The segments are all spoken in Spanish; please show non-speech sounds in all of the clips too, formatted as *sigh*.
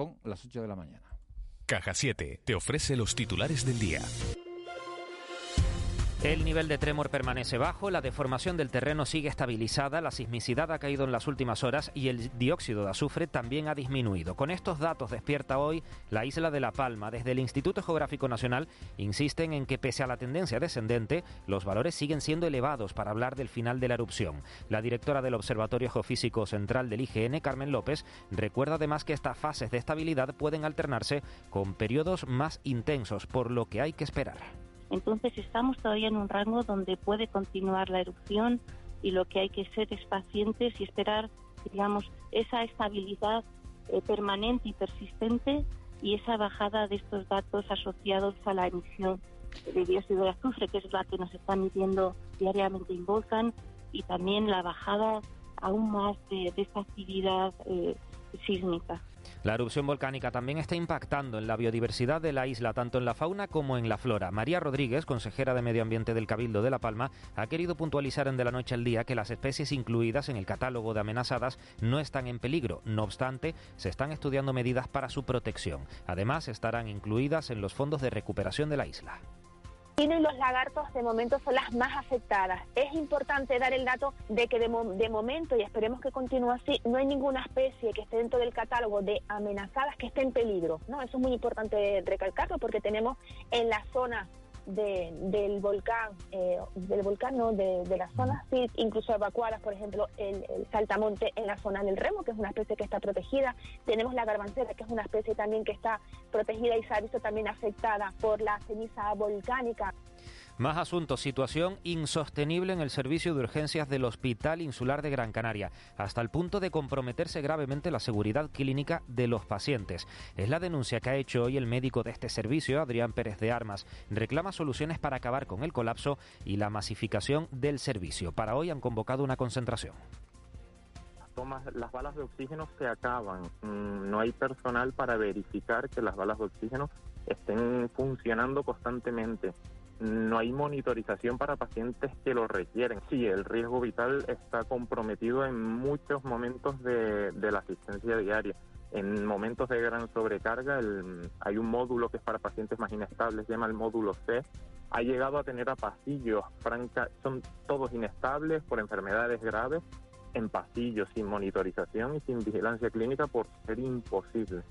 Son las 8 de la mañana. Caja 7 te ofrece los titulares del día. El nivel de tremor permanece bajo, la deformación del terreno sigue estabilizada, la sismicidad ha caído en las últimas horas y el dióxido de azufre también ha disminuido. Con estos datos despierta hoy la isla de La Palma. Desde el Instituto Geográfico Nacional insisten en que pese a la tendencia descendente, los valores siguen siendo elevados para hablar del final de la erupción. La directora del Observatorio Geofísico Central del IGN, Carmen López, recuerda además que estas fases de estabilidad pueden alternarse con periodos más intensos, por lo que hay que esperar. Entonces estamos todavía en un rango donde puede continuar la erupción y lo que hay que ser es pacientes y esperar, digamos, esa estabilidad eh, permanente y persistente y esa bajada de estos datos asociados a la emisión de dióxido de azufre, que es la que nos está midiendo diariamente en Volcan, y también la bajada aún más de, esta actividad eh, sísmica. La erupción volcánica también está impactando en la biodiversidad de la isla, tanto en la fauna como en la flora. María Rodríguez, consejera de Medio Ambiente del Cabildo de La Palma, ha querido puntualizar en De la Noche al Día que las especies incluidas en el catálogo de amenazadas no están en peligro. No obstante, se están estudiando medidas para su protección. Además, estarán incluidas en los fondos de recuperación de la isla y los lagartos de momento son las más afectadas. Es importante dar el dato de que de, momento, y esperemos que continúe así, no hay ninguna especie que esté dentro del catálogo de amenazadas que esté en peligro. ¿no? Eso es muy importante recalcarlo porque tenemos en la zona del volcán, eh, del volcán, no, de, de las zonas, sí, incluso evacuadas, por ejemplo, el, saltamonte en la zona del remo, que es una especie que está protegida. Tenemos la garbancera, que es una especie también que está protegida y se ha visto también afectada por la ceniza volcánica. Más asuntos. Situación insostenible en el servicio de urgencias del Hospital Insular de Gran Canaria, hasta el punto de comprometerse gravemente la seguridad clínica de los pacientes. Es la denuncia que ha hecho hoy el médico de este servicio, Adrián Pérez de Armas. Reclama soluciones para acabar con el colapso y la masificación del servicio. Para hoy han convocado una concentración las balas de oxígeno se acaban. Mm, no hay personal para verificar que las balas de oxígeno estén funcionando constantemente no hay monitorización para pacientes que lo requieren. Sí, el riesgo vital está comprometido en muchos momentos de, la asistencia diaria. En momentos de gran sobrecarga, hay un módulo que es para pacientes más inestables, se llama el módulo C. Ha llegado a tener a pasillos, franca, son todos inestables por enfermedades graves, en pasillos sin monitorización y sin vigilancia clínica por ser imposible.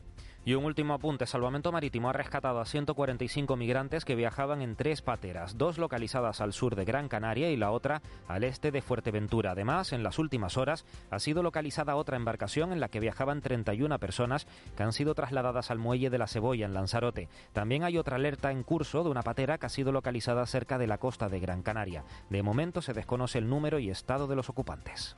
Y un último apunte, Salvamento Marítimo ha rescatado a 145 migrantes que viajaban en tres pateras, dos localizadas al sur de Gran Canaria y la otra al este de Fuerteventura. Además, en las últimas horas ha sido localizada otra embarcación en la que viajaban 31 personas que han sido trasladadas al muelle de la Cebolla en Lanzarote. También hay otra alerta en curso de una patera que ha sido localizada cerca de la costa de Gran Canaria. De momento se desconoce el número y estado de los ocupantes.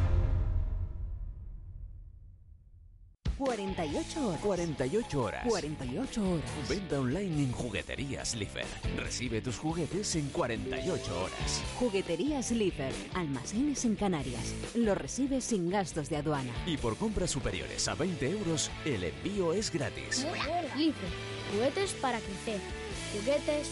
48 horas. 48 horas. 48 horas. Venta online en Jugueterías Lifer. Recibe tus juguetes en 48 horas. Jugueterías Lifer. Almacenes en Canarias. Lo recibes sin gastos de aduana. Y por compras superiores a 20 euros, el envío es gratis. Lifer. Juguetes para crecer. Juguetes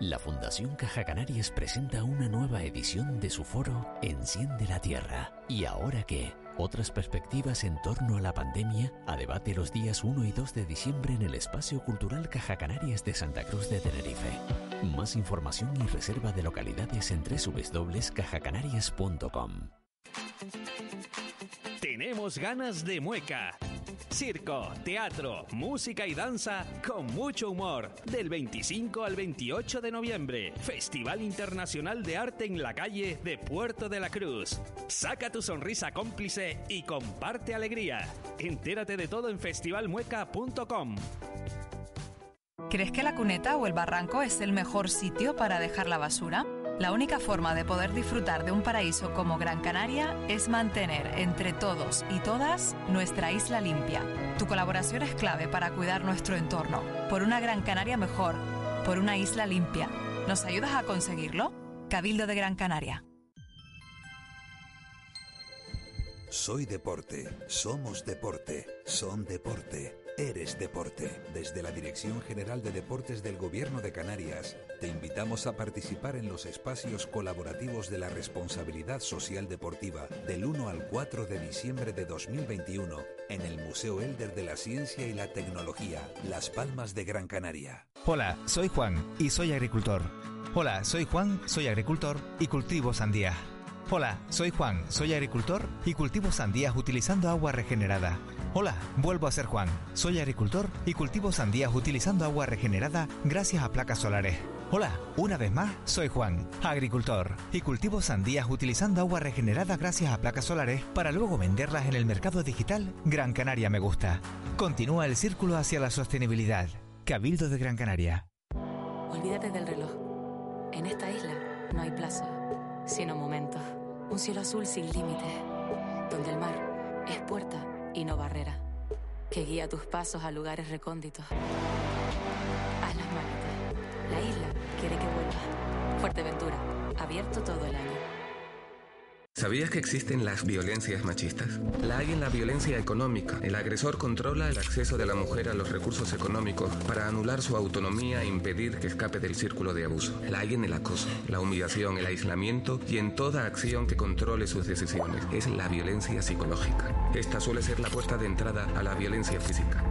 La Fundación Caja Canarias presenta una nueva edición de su foro Enciende la Tierra. ¿Y ahora qué? Otras perspectivas en torno a la pandemia a debate los días 1 y 2 de diciembre en el Espacio Cultural Caja Canarias de Santa Cruz de Tenerife. Más información y reserva de localidades en www.cajacanarias.com. Tenemos ganas de mueca Circo, teatro, música y danza con mucho humor. Del 25 al 28 de noviembre. Festival Internacional de Arte en la calle de Puerto de la Cruz. Saca tu sonrisa cómplice y comparte alegría. Entérate de todo en festivalmueca.com. ¿Crees que la cuneta o el barranco es el mejor sitio para dejar la basura? La única forma de poder disfrutar de un paraíso como Gran Canaria es mantener entre todos y todas nuestra isla limpia. Tu colaboración es clave para cuidar nuestro entorno, por una Gran Canaria mejor, por una isla limpia. ¿Nos ayudas a conseguirlo? Cabildo de Gran Canaria. Soy deporte, somos deporte, son deporte. Eres Deporte. Desde la Dirección General de Deportes del Gobierno de Canarias, te invitamos a participar en los espacios colaborativos de la responsabilidad social deportiva del 1 al 4 de diciembre de 2021 en el Museo Elder de la Ciencia y la Tecnología, Las Palmas de Gran Canaria. Hola, soy Juan y soy agricultor. Hola, soy Juan, soy agricultor y cultivo sandía. Hola, soy Juan, soy agricultor y cultivo sandías utilizando agua regenerada. Hola, vuelvo a ser Juan. Soy agricultor y cultivo sandías utilizando agua regenerada gracias a placas solares. Hola, una vez más, soy Juan, agricultor, y cultivo sandías utilizando agua regenerada gracias a placas solares para luego venderlas en el mercado digital Gran Canaria Me Gusta. Continúa el círculo hacia la sostenibilidad. Cabildo de Gran Canaria. Olvídate del reloj. En esta isla no hay plazo, sino momentos. Un cielo azul sin límites, donde el mar es puerta y no barrera, que guía tus pasos a lugares recónditos. Haz las maletas. La isla quiere que vuelvas. Fuerteventura, abierto todo el año. ¿Sabías que existen las violencias machistas? La hay en la violencia económica. El agresor controla el acceso de la mujer a los recursos económicos para anular su autonomía e impedir que escape del círculo de abuso. La hay en el acoso, la humillación, el aislamiento y en toda acción que controle sus decisiones. Es la violencia psicológica. Esta suele ser la puerta de entrada a la violencia física.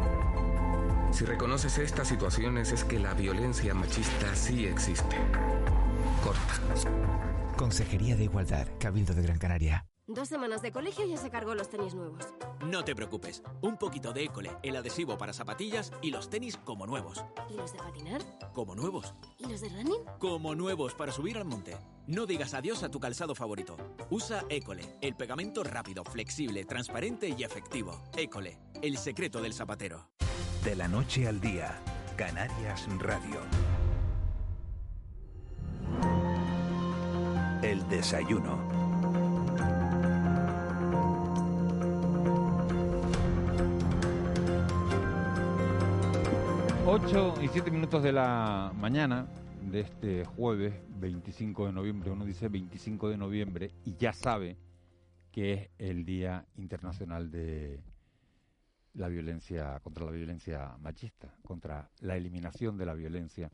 Si reconoces estas situaciones es que la violencia machista sí existe. Corta. Consejería de Igualdad, Cabildo de Gran Canaria. Dos semanas de colegio y ya se cargó los tenis nuevos. No te preocupes, un poquito de École, el adhesivo para zapatillas y los tenis como nuevos. ¿Y los de patinar? Como nuevos. ¿Y los de running? Como nuevos para subir al monte. No digas adiós a tu calzado favorito. Usa École, el pegamento rápido, flexible, transparente y efectivo. École, el secreto del zapatero. De la noche al día, Canarias Radio. El desayuno. Ocho y siete minutos de la mañana de este jueves 25 de noviembre. Uno dice 25 de noviembre y ya sabe que es el Día Internacional de la violencia contra la violencia machista, contra la eliminación de la violencia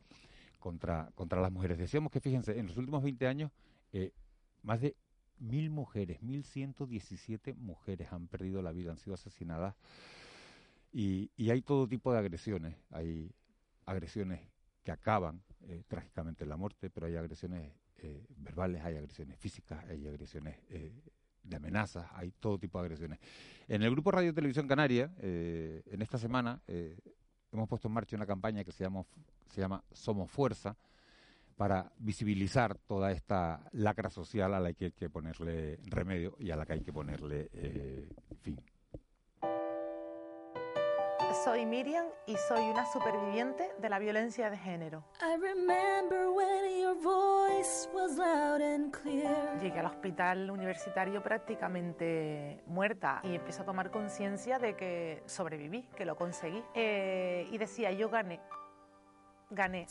contra, contra las mujeres. Decíamos que, fíjense, en los últimos 20 años eh, más de mil mujeres, mil ciento diecisiete mujeres han perdido la vida, han sido asesinadas y, y, hay todo tipo de agresiones. Hay agresiones que acaban eh, trágicamente en la muerte, pero hay agresiones eh, verbales, hay agresiones físicas, hay agresiones de amenazas, hay todo tipo de agresiones. En el grupo Radio Televisión Canaria, en esta semana, hemos puesto en marcha una campaña que se llama, se llama Somos Fuerza, para visibilizar toda esta lacra social a la que hay que ponerle remedio y a la que hay que ponerle eh, fin. Soy Miriam y soy una superviviente de la violencia de género. Llegué al hospital universitario prácticamente muerta y empecé a tomar conciencia de que sobreviví, que lo conseguí. Eh, y decía, yo gané, gané.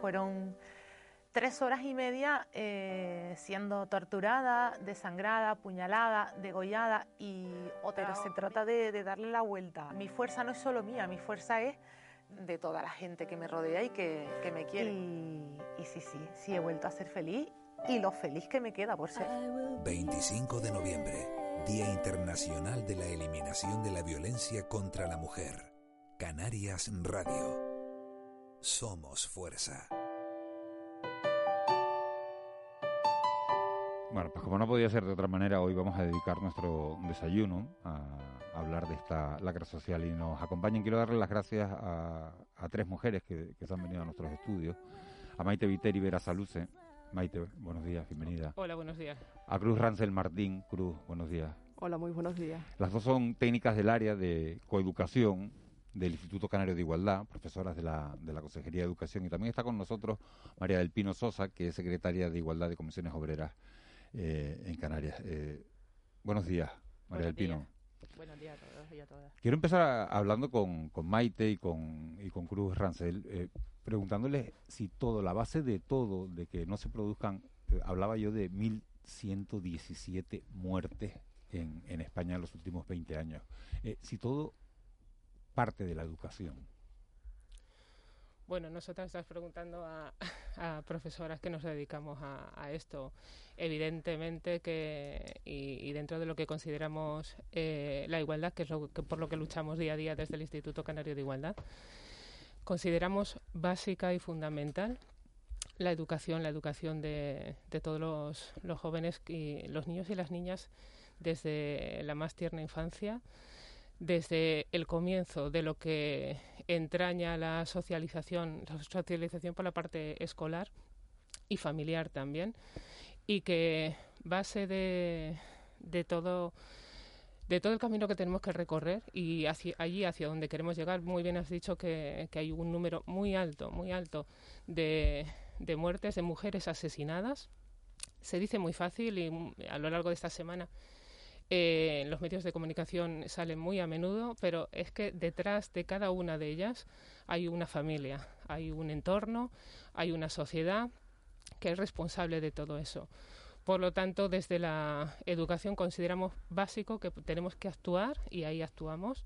Fueron tres horas y media eh, siendo torturada, desangrada, puñalada, degollada y otra. se trata de, darle la vuelta. Mi fuerza no es solo mía, mi fuerza es de toda la gente que me rodea y que, me quiere. Y, y sí, sí, sí he vuelto a ser feliz y lo feliz que me queda por ser. 25 de noviembre, Día Internacional de la Eliminación de la Violencia contra la Mujer. Canarias Radio. Somos fuerza. Bueno, pues como no podía ser de otra manera, hoy vamos a dedicar nuestro desayuno a hablar de esta lacra social y nos acompañan. Quiero darle las gracias a, tres mujeres que, se han venido a nuestros estudios. A Maite Viteri Vera Saluce. Maite, buenos días, bienvenida. Hola, buenos días. A Cruz Rancel Martín. Cruz, buenos días. Hola, muy buenos días. Las dos son técnicas del área de coeducación del Instituto Canario de Igualdad, profesoras de la, de la Consejería de Educación, y también está con nosotros María del Pino Sosa, que es secretaria de Igualdad de Comisiones Obreras eh, en Canarias. Eh, buenos días, María del Pino. Buenos días a todos y a todas. Quiero empezar hablando con, con, Maite y con, y con Cruz Rancel, eh, preguntándole si todo, la base de todo, de que no se produzcan, hablaba yo de 1.117 muertes en, en España en los últimos 20 años, si todo parte de la educación? Bueno, nosotros estamos preguntando *laughs* a, profesoras que nos dedicamos a, esto. Evidentemente que, y, dentro de lo que consideramos eh, la igualdad, que es lo que, por lo que luchamos día a día desde el Instituto Canario de Igualdad, consideramos básica y fundamental la educación, la educación de, todos los, los jóvenes y los niños y las niñas desde la más tierna infancia desde el comienzo de lo que entraña la socialización, la socialización por la parte escolar y familiar también, y que base de, todo de todo el camino que tenemos que recorrer y allí hacia donde queremos llegar, muy bien has dicho que, que hay un número muy alto, muy alto de, de muertes de mujeres asesinadas. Se dice muy fácil y a lo largo de esta semana eh, los medios de comunicación salen muy a menudo, pero es que detrás de cada una de ellas hay una familia, hay un entorno, hay una sociedad que es responsable de todo eso. Por lo tanto, desde la educación consideramos básico que tenemos que actuar, y ahí actuamos,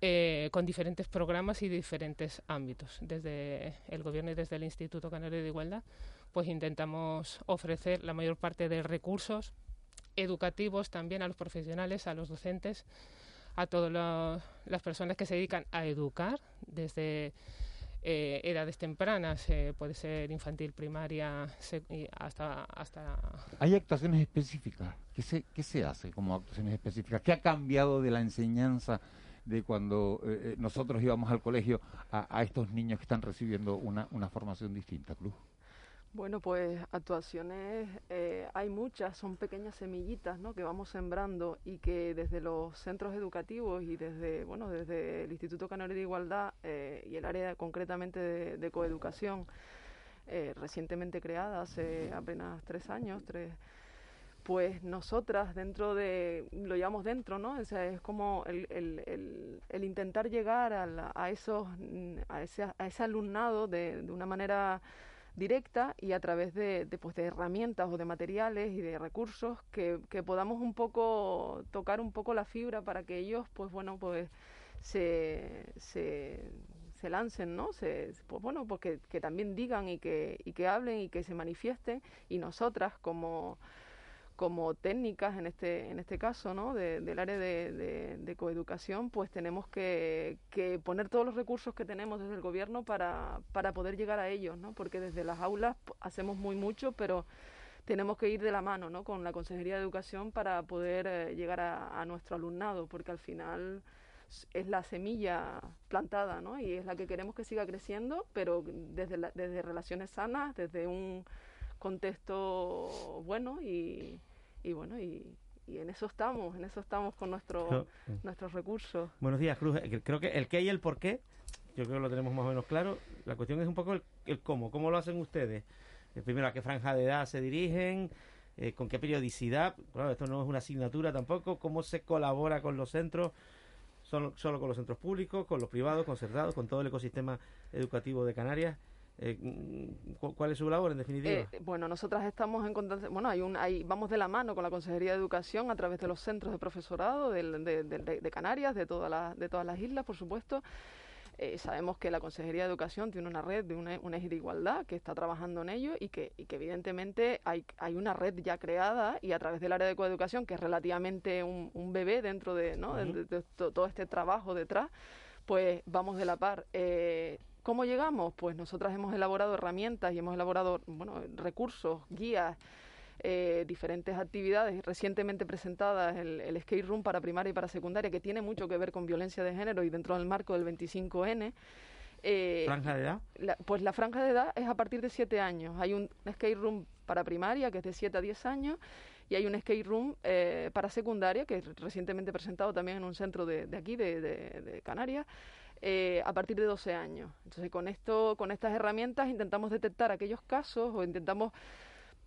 eh, con diferentes programas y diferentes ámbitos. Desde el Gobierno y desde el Instituto Canario de Igualdad, pues intentamos ofrecer la mayor parte de recursos educativos también a los profesionales, a los docentes, a todas las personas que se dedican a educar desde eh, edades tempranas, eh, puede ser infantil, primaria, hasta, hasta... ¿Hay actuaciones específicas? ¿Qué se, ¿Qué se hace como actuaciones específicas? ¿Qué ha cambiado de la enseñanza de cuando eh, nosotros íbamos al colegio a, a, estos niños que están recibiendo una, una formación distinta, Cruz? Bueno, pues actuaciones eh, hay muchas, son pequeñas semillitas ¿no? que vamos sembrando y que desde los centros educativos y desde, bueno, desde el Instituto Canario de Igualdad eh, y el área concretamente de, coeducación, eh, recientemente creada hace apenas tres años, tres, pues nosotras dentro de, lo llamamos dentro, ¿no? O sea, es como el, el, el, intentar llegar a, a esos, a ese, a ese alumnado de, de una manera directa y a través de, pues, de herramientas o de materiales y de recursos que, que, podamos un poco tocar un poco la fibra para que ellos pues bueno pues se, se, se lancen no se, pues bueno pues que, que también digan y que, y que hablen y que se manifiesten. Y nosotras como como técnicas en este, en este caso, ¿no? del área de, coeducación, pues tenemos que, poner todos los recursos que tenemos desde el gobierno para, para poder llegar a ellos, ¿no? porque desde las aulas hacemos muy mucho, pero tenemos que ir de la mano ¿no? con la Consejería de Educación para poder eh, llegar a, nuestro alumnado, porque al final es la semilla plantada ¿no? y es la que queremos que siga creciendo, pero desde, desde relaciones sanas, desde un contexto bueno y, y bueno, y, en eso estamos, en eso estamos con nuestro, nuestros recursos. Buenos días, Cruz. Eh, creo que el qué y el por qué, yo creo que lo tenemos más o menos claro. La cuestión es un poco el, cómo, cómo lo hacen ustedes. Eh, primero, a qué franja de edad se dirigen, eh, con qué periodicidad. Claro, esto no es una asignatura tampoco. ¿Cómo se colabora con los centros? Solo, solo con los centros públicos, con los privados, concertados, con todo el ecosistema educativo de Canarias. Eh, ¿Cuál es su labor en definitiva? Eh, bueno, nosotras estamos en contacto, bueno, hay un, hay, vamos de la mano con la Consejería de Educación a través de los centros de profesorado de, de, Canarias, de, todas las, de todas las islas, por supuesto. Eh, sabemos que la Consejería de Educación tiene una red de una, una eje de igualdad que está trabajando en ello y que, y que evidentemente hay, hay una red ya creada y a través del área de coeducación, que es relativamente un, un bebé dentro de, ¿no? de, todo este trabajo detrás, pues vamos de la par. Eh, ¿Cómo llegamos? Pues nosotras hemos elaborado herramientas y hemos elaborado bueno, recursos, guías, eh, diferentes actividades recientemente presentadas, el, el skate room para primaria y para secundaria, que tiene mucho que ver con violencia de género y dentro del marco del 25N. Eh, ¿Franja de edad? pues la franja de edad es a partir de 7 años. Hay un skate room para primaria que es de 7 a 10 años y hay un skate room eh, para secundaria que es recientemente presentado también en un centro de, aquí, de, Canarias. Eh, a partir de 12 años. Entonces, con esto, con estas herramientas intentamos detectar aquellos casos o intentamos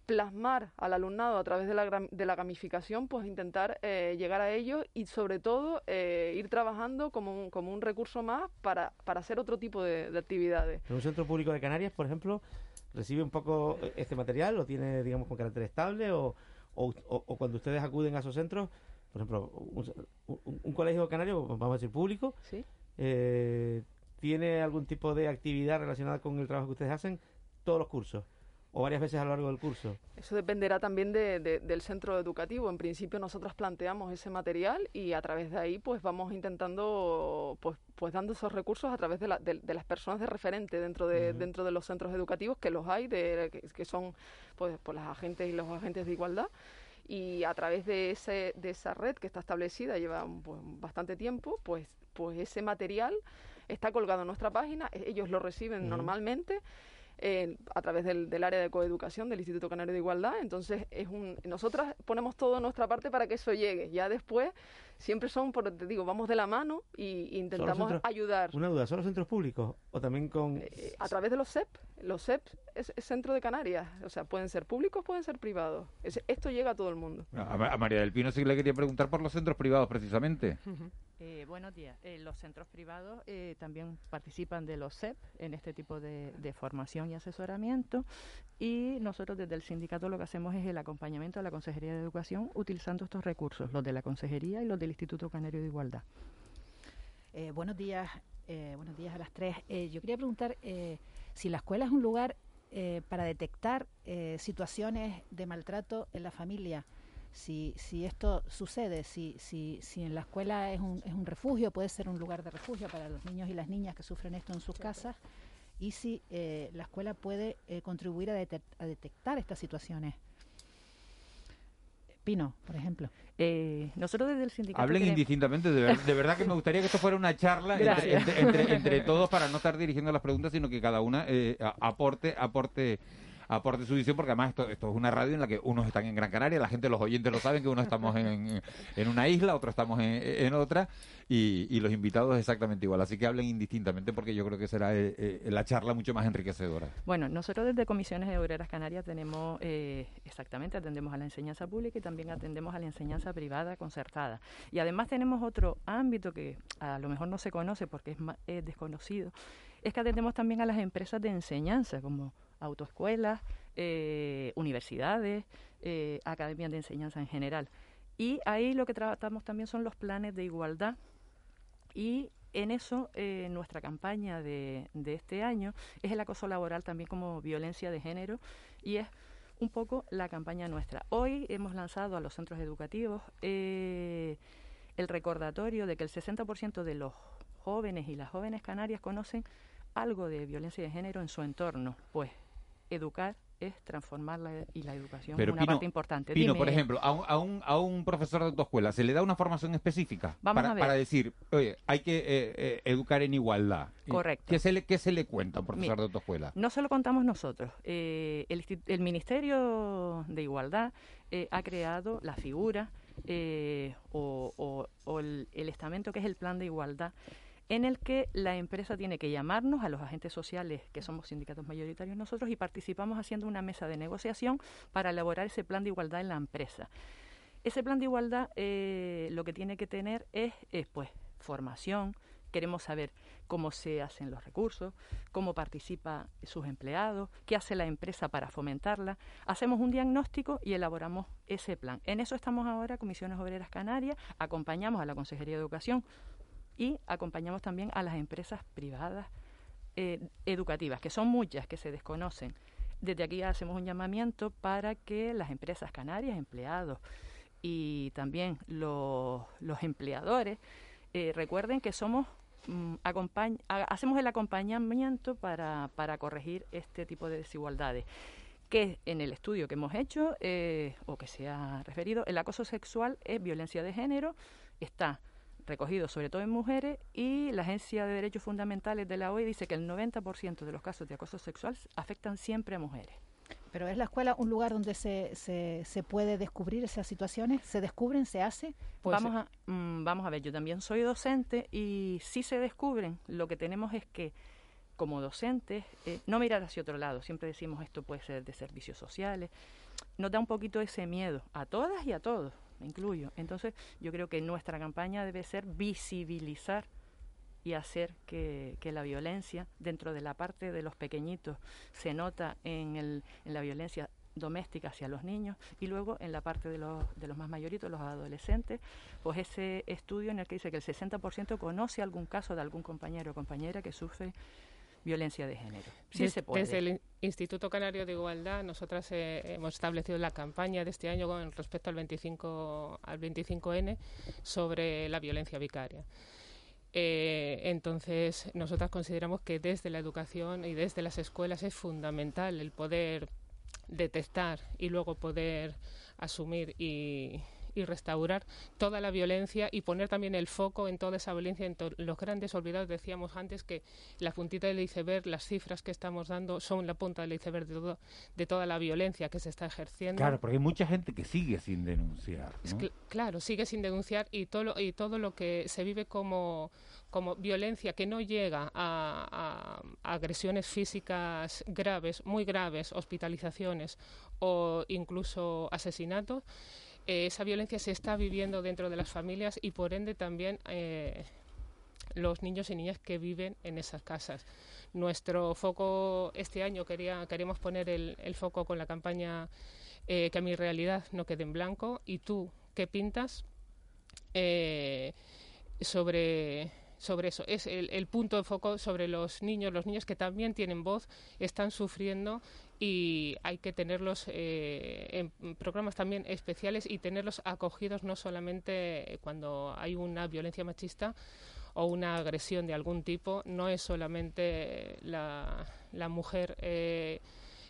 plasmar al alumnado a través de la, de la gamificación, pues intentar eh, llegar a ellos y sobre todo eh, ir trabajando como un, como un recurso más para, para hacer otro tipo de, actividades. ¿Un centro público de Canarias, por ejemplo, recibe un poco eh, este material? ¿Lo tiene, digamos, con carácter estable? ¿O, o, cuando ustedes acuden a esos centros, por ejemplo, un, colegio canario, vamos a decir público, ¿Sí? ¿Tiene algún tipo de actividad relacionada con el trabajo que ustedes hacen? Todos los cursos o varias veces a lo largo del curso? Eso dependerá también de, del centro educativo. En principio nosotros planteamos ese material y a través de ahí pues vamos intentando pues, pues dando esos recursos a través de, la, de, las personas de referente dentro de, dentro de los centros educativos que los hay, de, que, son pues, pues las agentes y los agentes de igualdad y a través de, ese, de esa red que está establecida lleva pues, bastante tiempo, pues, pues ese material está colgado en nuestra página, ellos lo reciben normalmente a través del, del, área de coeducación del Instituto Canario de Igualdad. Entonces, es un, nosotras ponemos todo nuestra parte para que eso llegue. Ya después, siempre son, por, te digo, vamos de la mano y intentamos ayudar. Una duda, ¿son los centros públicos o también con...? Eh, a través de los CEP. Los CEP es, Centro de Canarias. O sea, pueden ser públicos, pueden ser privados. esto llega a todo el mundo. A, María del Pino sí le quería preguntar por los centros privados, precisamente. Eh, buenos días. Eh, los centros privados eh, también participan de los CEP en este tipo de, formación y asesoramiento y nosotros desde el sindicato lo que hacemos es el acompañamiento a la Consejería de Educación utilizando estos recursos, los de la Consejería y los del Instituto Canario de Igualdad. buenos días, buenos días a las tres. yo quería preguntar si la escuela es un lugar para detectar situaciones de maltrato en la familia si, si esto sucede, si, si, si en la escuela es un, es un refugio, puede ser un lugar de refugio para los niños y las niñas que sufren esto en sus casas, y si eh, la escuela puede eh, contribuir a, detectar estas situaciones. Pino, por ejemplo. Eh, nosotros desde el sindicato. Hablen indistintamente, de, verdad que me gustaría que esto fuera una charla entre, entre, todos para no estar dirigiendo las preguntas, sino que cada una aporte, aporte aporte su visión, porque además esto, es una radio en la que unos están en Gran Canaria, la gente, los oyentes lo saben, que unos estamos en, en una isla, otros estamos en, otra, y, los invitados exactamente igual. Así que hablen indistintamente, porque yo creo que será eh, eh, la charla mucho más enriquecedora. Bueno, nosotros desde Comisiones de Obreras Canarias tenemos, eh, exactamente, atendemos a la enseñanza pública y también atendemos a la enseñanza privada concertada. Y además tenemos otro ámbito que a lo mejor no se conoce porque es, es desconocido, es que atendemos también a las empresas de enseñanza, como autoescuelas, eh, universidades, eh, academias de enseñanza en general. Y ahí lo que tratamos también son los planes de igualdad y en eso eh, nuestra campaña de, este año es el acoso laboral también como violencia de género y es un poco la campaña nuestra. Hoy hemos lanzado a los centros educativos el recordatorio de que el 60% de los jóvenes y las jóvenes canarias conocen algo de violencia de género en su entorno. Pues educar es transformarla y la educación es una parte importante. Pino, por ejemplo, a un, a, un, a un profesor de autoescuela, ¿se le da una formación específica? para, para decir, oye, hay que eh, eh, educar en igualdad. Correcto. ¿Qué se le, qué se le cuenta a un profesor de autoescuela? No se lo contamos nosotros. Eh, el, el, Ministerio de Igualdad ha creado la figura o, o, el, el estamento que es el Plan de Igualdad en el que la empresa tiene que llamarnos a los agentes sociales, que somos sindicatos mayoritarios nosotros, y participamos haciendo una mesa de negociación para elaborar ese plan de igualdad en la empresa. Ese plan de igualdad eh, lo que tiene que tener es, pues, formación, queremos saber cómo se hacen los recursos, cómo participa sus empleados, qué hace la empresa para fomentarla. Hacemos un diagnóstico y elaboramos ese plan. En eso estamos ahora, Comisiones Obreras Canarias, acompañamos a la Consejería de Educación y acompañamos también a las empresas privadas eh, educativas, que son muchas, que se desconocen. Desde aquí hacemos un llamamiento para que las empresas canarias, empleados y también los, los empleadores eh, recuerden que somos mm, hacemos el acompañamiento para, para corregir este tipo de desigualdades que en el estudio que hemos hecho eh, o que se ha referido, el acoso sexual es violencia de género, está recogido sobre todo en mujeres y la Agencia de Derechos Fundamentales de la OE dice que el 90% de los casos de acoso sexual afectan siempre a mujeres. Pero es la escuela un lugar donde se, se, se puede descubrir esas situaciones, se descubren, se hace. Pues vamos a mm, vamos a ver, yo también soy docente y si se descubren, lo que tenemos es que como docentes eh, no mirar hacia otro lado. Siempre decimos esto puede ser de servicios sociales. Nos da un poquito ese miedo a todas y a todos, incluyo. Entonces yo creo que nuestra campaña debe ser visibilizar y hacer que, que, la violencia dentro de la parte de los pequeñitos se nota en, el, en la violencia doméstica hacia los niños y luego en la parte de los, de los más mayoritos, los adolescentes, pues ese estudio en el que dice que el 60% conoce algún caso de algún compañero o compañera que sufre violencia de género. Sí desde, se puede. Desde el Instituto Canario de Igualdad, nosotras eh, hemos establecido la campaña de este año con respecto al 25 al 25N sobre la violencia vicaria. Eh, entonces, nosotras consideramos que desde la educación y desde las escuelas es fundamental el poder detectar y luego poder asumir y, y restaurar toda la violencia y poner también el foco en toda esa violencia, en los grandes olvidados. Decíamos antes que la puntita del iceberg, las cifras que estamos dando son la punta del iceberg de, todo, de toda la violencia que se está ejerciendo. Claro, porque hay mucha gente que sigue sin denunciar. claro, sigue sin denunciar y todo lo, y todo lo que se vive como como violencia que no llega a, a, agresiones físicas graves, muy graves, hospitalizaciones o incluso asesinatos, eh, esa violencia se está viviendo dentro de las familias y por ende también eh, los niños y niñas que viven en esas casas. Nuestro foco este año quería, queremos poner el, el foco con la campaña eh, que a mi realidad no quede en blanco y tú qué pintas eh, sobre sobre eso. Es el, el, punto de foco sobre los niños, los niños que también tienen voz, están sufriendo y hay que tenerlos eh, en programas también especiales y tenerlos acogidos no solamente cuando hay una violencia machista o una agresión de algún tipo, no es solamente la, la mujer. Eh,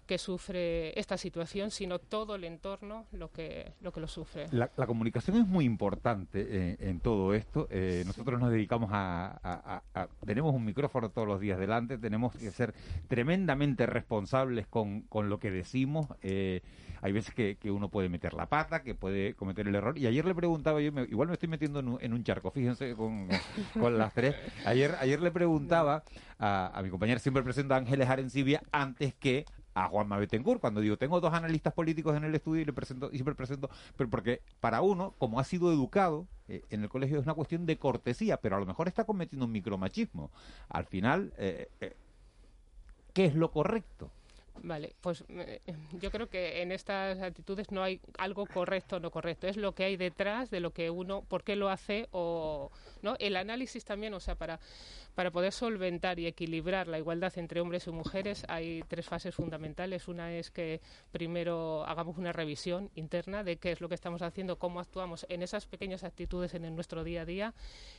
que sufre esta situación, sino todo el entorno lo que lo, que lo sufre. La, la comunicación es muy importante eh, en todo esto. Eh, nosotros nos dedicamos a, a, a, Tenemos un micrófono todos los días delante, tenemos que ser tremendamente responsables con, con lo que decimos. Eh, hay veces que, que, uno puede meter la pata, que puede cometer el error. Y ayer le preguntaba, yo me, igual me estoy metiendo en un, en un charco, fíjense con, *laughs* con, las tres. Ayer, ayer le preguntaba a, a mi compañera, siempre presenta a Ángeles Arencibia, antes que a Juanma Betancourt cuando digo tengo dos analistas políticos en el estudio y le presento y siempre presento pero porque para uno como ha sido educado eh, en el colegio es una cuestión de cortesía pero a lo mejor está cometiendo un micromachismo. Al final eh, eh, qué es lo correcto Vale, pues eh, yo creo que en estas actitudes no hay algo correcto o no correcto, es lo que hay detrás de lo que uno, por qué lo hace o no, el análisis también, o sea, para para poder solventar y equilibrar la igualdad entre hombres y mujeres hay tres fases fundamentales. Una es que primero hagamos una revisión interna de qué es lo que estamos haciendo, cómo actuamos en esas pequeñas actitudes en nuestro día a día.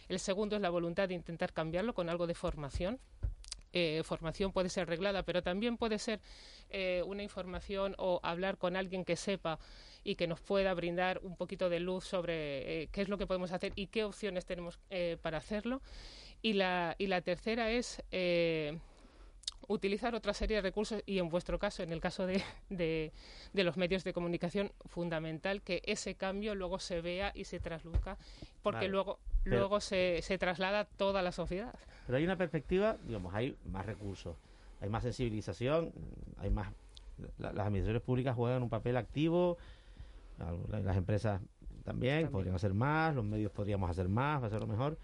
El segundo es la voluntad de intentar cambiarlo con algo de formación eh, formación puede ser reglada, pero también puede ser eh, una información o hablar con alguien que sepa y que nos pueda brindar un poquito de luz sobre eh, qué es lo que podemos hacer y qué opciones tenemos eh, para hacerlo. Y la, y la tercera es utilizar otra serie de recursos y en vuestro caso, en el caso de, de, de, los medios de comunicación, fundamental que ese cambio luego se vea y se trasluzca, porque vale. luego, pero, luego se, se traslada a toda la sociedad. Pero hay una perspectiva, digamos, hay más recursos, hay más sensibilización, hay más... La, las administraciones públicas juegan un papel activo, las empresas también, también, podrían hacer más, los medios podríamos hacer más, hacerlo mejor.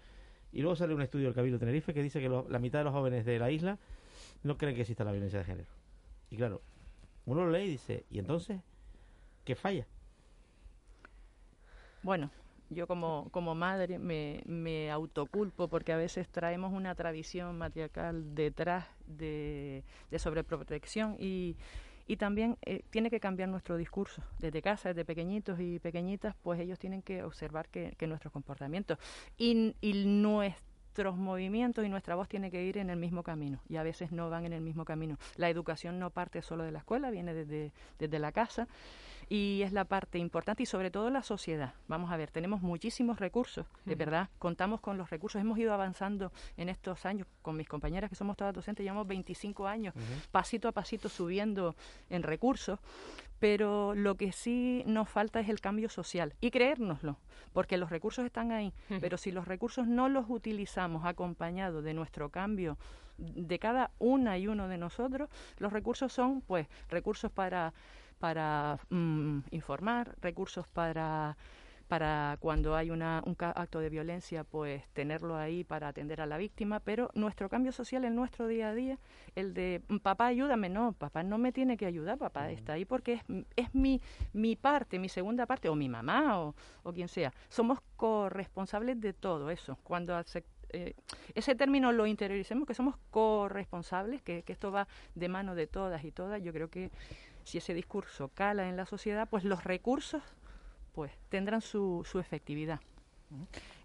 Y luego sale un estudio del Cabildo Tenerife que dice que lo, la mitad de los jóvenes de la isla no creen que exista la violencia de género. Y claro, uno lo lee y dice, ¿y entonces qué falla? Bueno, yo como, como madre me, me autoculpo porque a veces traemos una tradición matriarcal detrás de, de sobreprotección y, y también eh, tiene que cambiar nuestro discurso desde casa, desde pequeñitos y pequeñitas, pues ellos tienen que observar que, nuestros comportamientos y, y nuestro nuestros movimientos y nuestra voz tiene que ir en el mismo camino y a veces no van en el mismo camino. La educación no parte solo de la escuela, viene desde, desde la casa y es la parte importante y sobre todo la sociedad. Vamos a ver, tenemos muchísimos recursos, de verdad, contamos con los recursos, hemos ido avanzando en estos años con mis compañeras que somos todas docentes, llevamos 25 años, pasito a pasito subiendo en recursos, pero lo que sí nos falta es el cambio social y creérnoslo, porque los recursos están ahí, pero si los recursos no los utilizamos acompañados de nuestro cambio de cada una y uno de nosotros, los recursos son pues recursos para para mm, informar, recursos para para cuando hay una, un acto de violencia, pues tenerlo ahí para atender a la víctima, pero nuestro cambio social en nuestro día a día, el de mm, papá ayúdame, no, papá no me tiene que ayudar, papá está ahí porque es, es mi, mi parte, mi segunda parte, o mi mamá, o, o quien sea. Somos corresponsables de todo eso. Cuando eh, ese término lo interioricemos, que somos corresponsables, que, que esto va de mano de todas y todas, yo creo que si ese discurso cala en la sociedad, pues los recursos pues tendrán su, efectividad.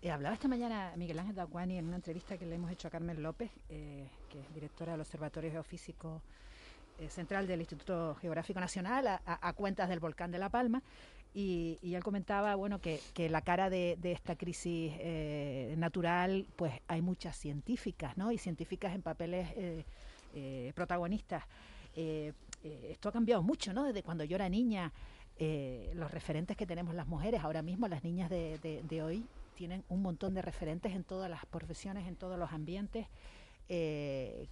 Eh, hablaba esta mañana Miguel Ángel Daguani en una entrevista que le hemos hecho a Carmen López, eh, que es directora del Observatorio Geofísico eh, Central del Instituto Geográfico Nacional, a, cuentas del volcán de La Palma, y, él comentaba bueno que, que la cara de, de esta crisis natural, pues hay muchas científicas, ¿no? Y científicas en papeles protagonistas. Eh, esto ha cambiado mucho, ¿no? Desde cuando yo era niña, eh, los referentes que tenemos las mujeres, ahora mismo las niñas de, hoy tienen un montón de referentes en todas las profesiones, en todos los ambientes. Eh,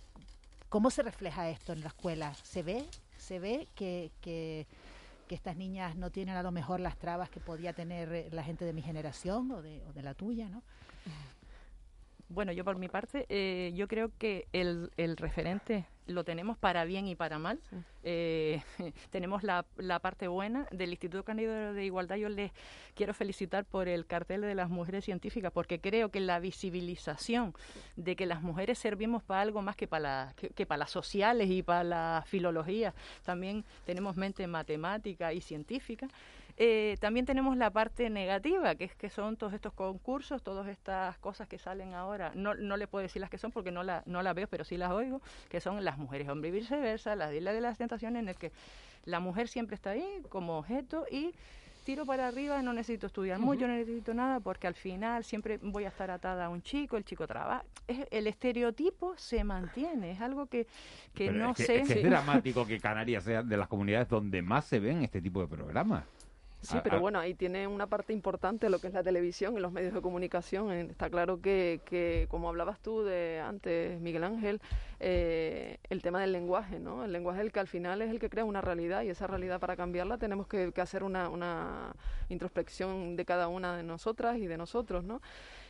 ¿Cómo se refleja esto en la escuela? ¿Se ve? ¿Se ve que, que, estas niñas no tienen a lo mejor las trabas que podía tener la gente de mi generación o de, o de la tuya, ¿no? Bueno, yo por mi parte, eh, yo creo que el, el, referente lo tenemos para bien y para mal. Eh, *laughs* tenemos la, la, parte buena del Instituto Cándido de Igualdad. Yo les quiero felicitar por el cartel de las mujeres científicas, porque creo que la visibilización de que las mujeres servimos para algo más que para, que, que para las sociales y para la filología. También tenemos mente matemática y científica. Eh, también tenemos la parte negativa, que es que son todos estos concursos, todas estas cosas que salen ahora. No, no le puedo decir las que son porque no la, no la veo, pero sí las oigo, que son las mujeres hombre y viceversa, la isla de las tentaciones, en el que la mujer siempre está ahí como objeto y tiro para arriba, no necesito estudiar mucho, no necesito nada, porque al final siempre voy a estar atada a un chico, el chico trabaja. el estereotipo se mantiene, es algo que, que no sé. Es, es dramático que Canarias sea de las comunidades donde más se ven este tipo de programas. Sí, pero bueno, ahí tiene una parte importante lo que es la televisión y los medios de comunicación. Está claro que, que como hablabas tú de antes, Miguel Ángel, eh, el tema del lenguaje, ¿no? El lenguaje es el que al final es el que crea una realidad y esa realidad para cambiarla tenemos que, que hacer una, una introspección de cada una de nosotras y de nosotros, ¿no?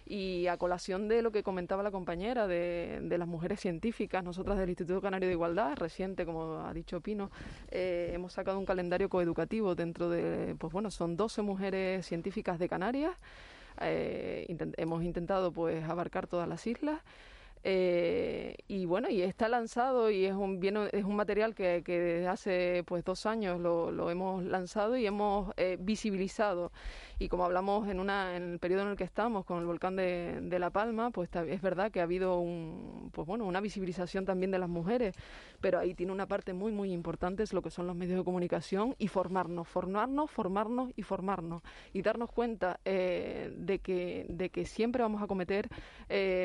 Y a colación de lo que comentaba la compañera de, de las mujeres científicas, nosotras del Instituto Canario de Igualdad, reciente, como ha dicho Pino, eh, hemos sacado un calendario coeducativo dentro de, pues bueno, son 12 mujeres científicas de Canarias. Eh, hemos intentado pues abarcar todas las islas eh, y bueno, y está lanzado y es un, bien, es un material que, desde hace pues dos años lo, hemos lanzado y hemos eh, visibilizado. Y como hablamos en, una, en el periodo en el que estamos con el volcán de, de La Palma, pues es verdad que ha habido un, pues bueno, una visibilización también de las mujeres, pero ahí tiene una parte muy, muy importante, es lo que son los medios de comunicación y formarnos, formarnos, formarnos y formarnos. Y darnos cuenta eh, de, que, de que siempre vamos a cometer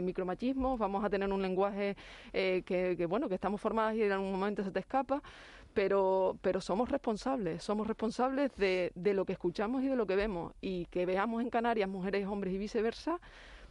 micromachismos, vamos a tener un lenguaje eh, que, bueno, que estamos formadas y en algún momento se te escapa, pero, pero somos responsables, somos responsables de, de lo que escuchamos y de lo que vemos, y que veamos en Canarias mujeres, hombres y viceversa,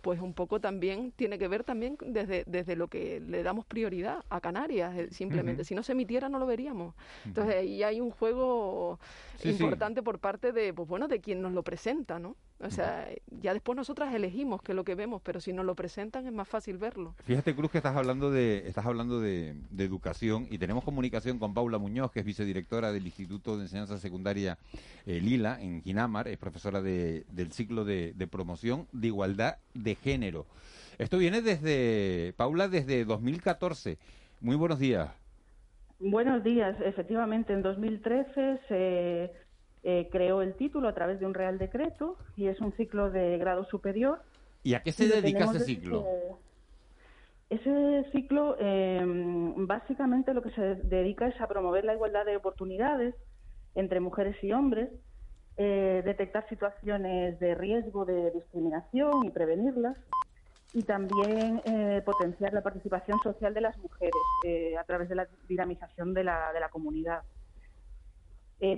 pues un poco también tiene que ver también desde, desde lo que le damos prioridad a Canarias, simplemente. Si no se emitiera no lo veríamos. Entonces ahí hay un juego importante por parte de, pues bueno, de quien nos lo presenta, ¿no? O sea, ya después nosotras elegimos que lo que vemos, pero si nos lo presentan es más fácil verlo. Fíjate, Cruz, que estás hablando de, estás hablando de, educación y tenemos comunicación con Paula Muñoz, que es vicedirectora del Instituto de Enseñanza Secundaria eh, Lila, en Ginamar, es profesora de, del ciclo de, de promoción de igualdad de género. Esto viene desde, Paula, desde 2014. Muy buenos días. Buenos días. Efectivamente, en 2013 se eh, creó el título a través de un Real Decreto y es un ciclo de grado superior. ¿Y a qué se dedica ese ciclo? Ese ciclo eh, básicamente lo que se dedica es a promover la igualdad de oportunidades entre mujeres y hombres, eh, detectar situaciones de riesgo de discriminación y prevenirlas, y también eh, potenciar la participación social de las mujeres a través de la dinamización de la, de la comunidad.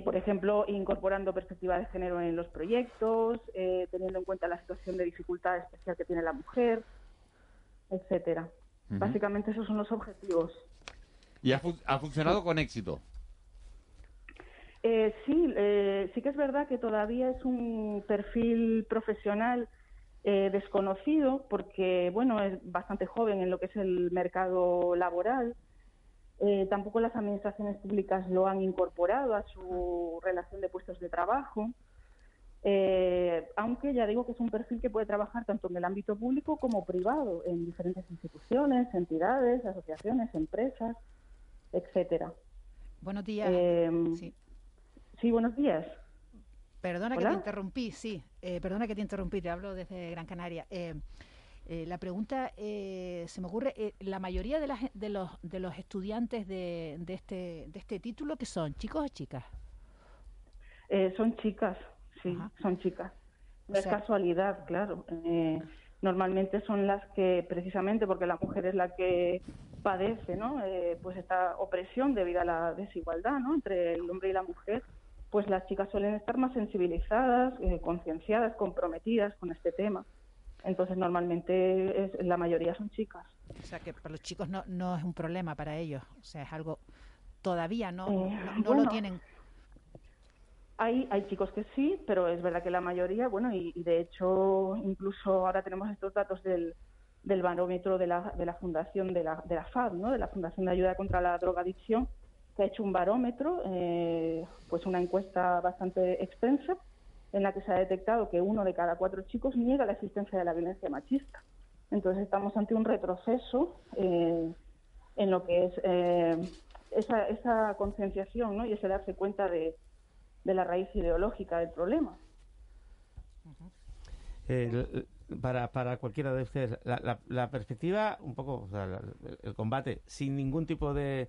Por ejemplo, incorporando perspectiva de género en los proyectos, teniendo en cuenta la situación de dificultad especial que tiene la mujer, etcétera. Básicamente esos son los objetivos. ¿Y ha, funcionado con éxito? Eh, sí, eh, sí que es verdad que todavía es un perfil profesional eh, desconocido porque, bueno, es bastante joven en lo que es el mercado laboral. Tampoco las administraciones públicas lo han incorporado a su relación de puestos de trabajo. Eh, aunque ya digo que es un perfil que puede trabajar tanto en el ámbito público como privado, en diferentes instituciones, entidades, asociaciones, empresas, etcétera. Buenos días. Em, sí. buenos días. Perdona que te interrumpí, sí, eh, perdona que te interrumpí, te hablo desde Gran Canaria. Eh, la pregunta se me ocurre, la mayoría de, las, de, los, de los estudiantes de, de, este, de este título, ¿qué son? ¿Chicos o chicas? son chicas sí, son chicas. No es casualidad, claro. Eh, normalmente son las que, precisamente porque la mujer es la que padece, ¿no? Eh, pues esta opresión debido a la desigualdad, ¿no? Entre el hombre y la mujer, pues las chicas suelen estar más sensibilizadas, eh, concienciadas, comprometidas con este tema. Entonces, normalmente es, la mayoría son chicas. O sea, que para los chicos no, no es un problema para ellos. O sea, es algo todavía no, no, lo tienen hay, hay chicos que sí, pero es verdad que la mayoría, bueno, y, de hecho incluso ahora tenemos estos datos del, del barómetro de la, de la fundación de la, de la FAD, ¿no? de la Fundación de Ayuda contra la Drogadicción, que ha hecho un barómetro, eh, pues una encuesta bastante extensa, en la que se ha detectado que uno de cada cuatro chicos niega la existencia de la violencia machista. Entonces estamos ante un retroceso eh, en lo que es eh, esa, esa concienciación ¿no? y ese darse cuenta de, de la raíz ideológica del problema. para, para cualquiera de ustedes, la, perspectiva, un poco, el combate, sin ningún tipo de,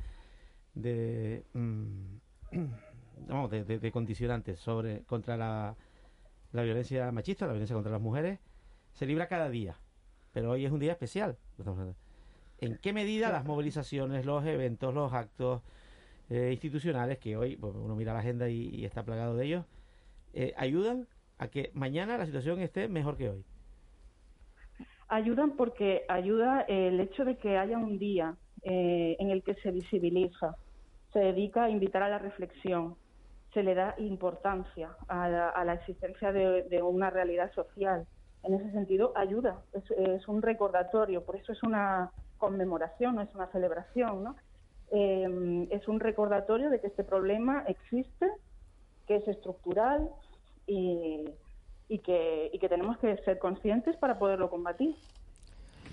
de, mm, *clears throat* de, condicionantes sobre contra la, la violencia machista, la violencia contra las mujeres, se libra cada día. Pero hoy es un día especial. ¿En qué medida las movilizaciones, los eventos, los actos, eh, institucionales que hoy, pues, uno mira la agenda y, está plagado de ellos, eh, ayudan a que mañana la situación esté mejor que hoy. Ayudan porque ayuda el hecho de que haya un día eh, en el que se visibiliza, se dedica a invitar a la reflexión, se le da importancia a la, existencia de, una realidad social. En ese sentido, ayuda, es, un recordatorio, por eso es una conmemoración, no es una celebración, ¿no? eh, es un recordatorio de que este problema existe, que es estructural y, y, que, y que tenemos que ser conscientes para poderlo combatir.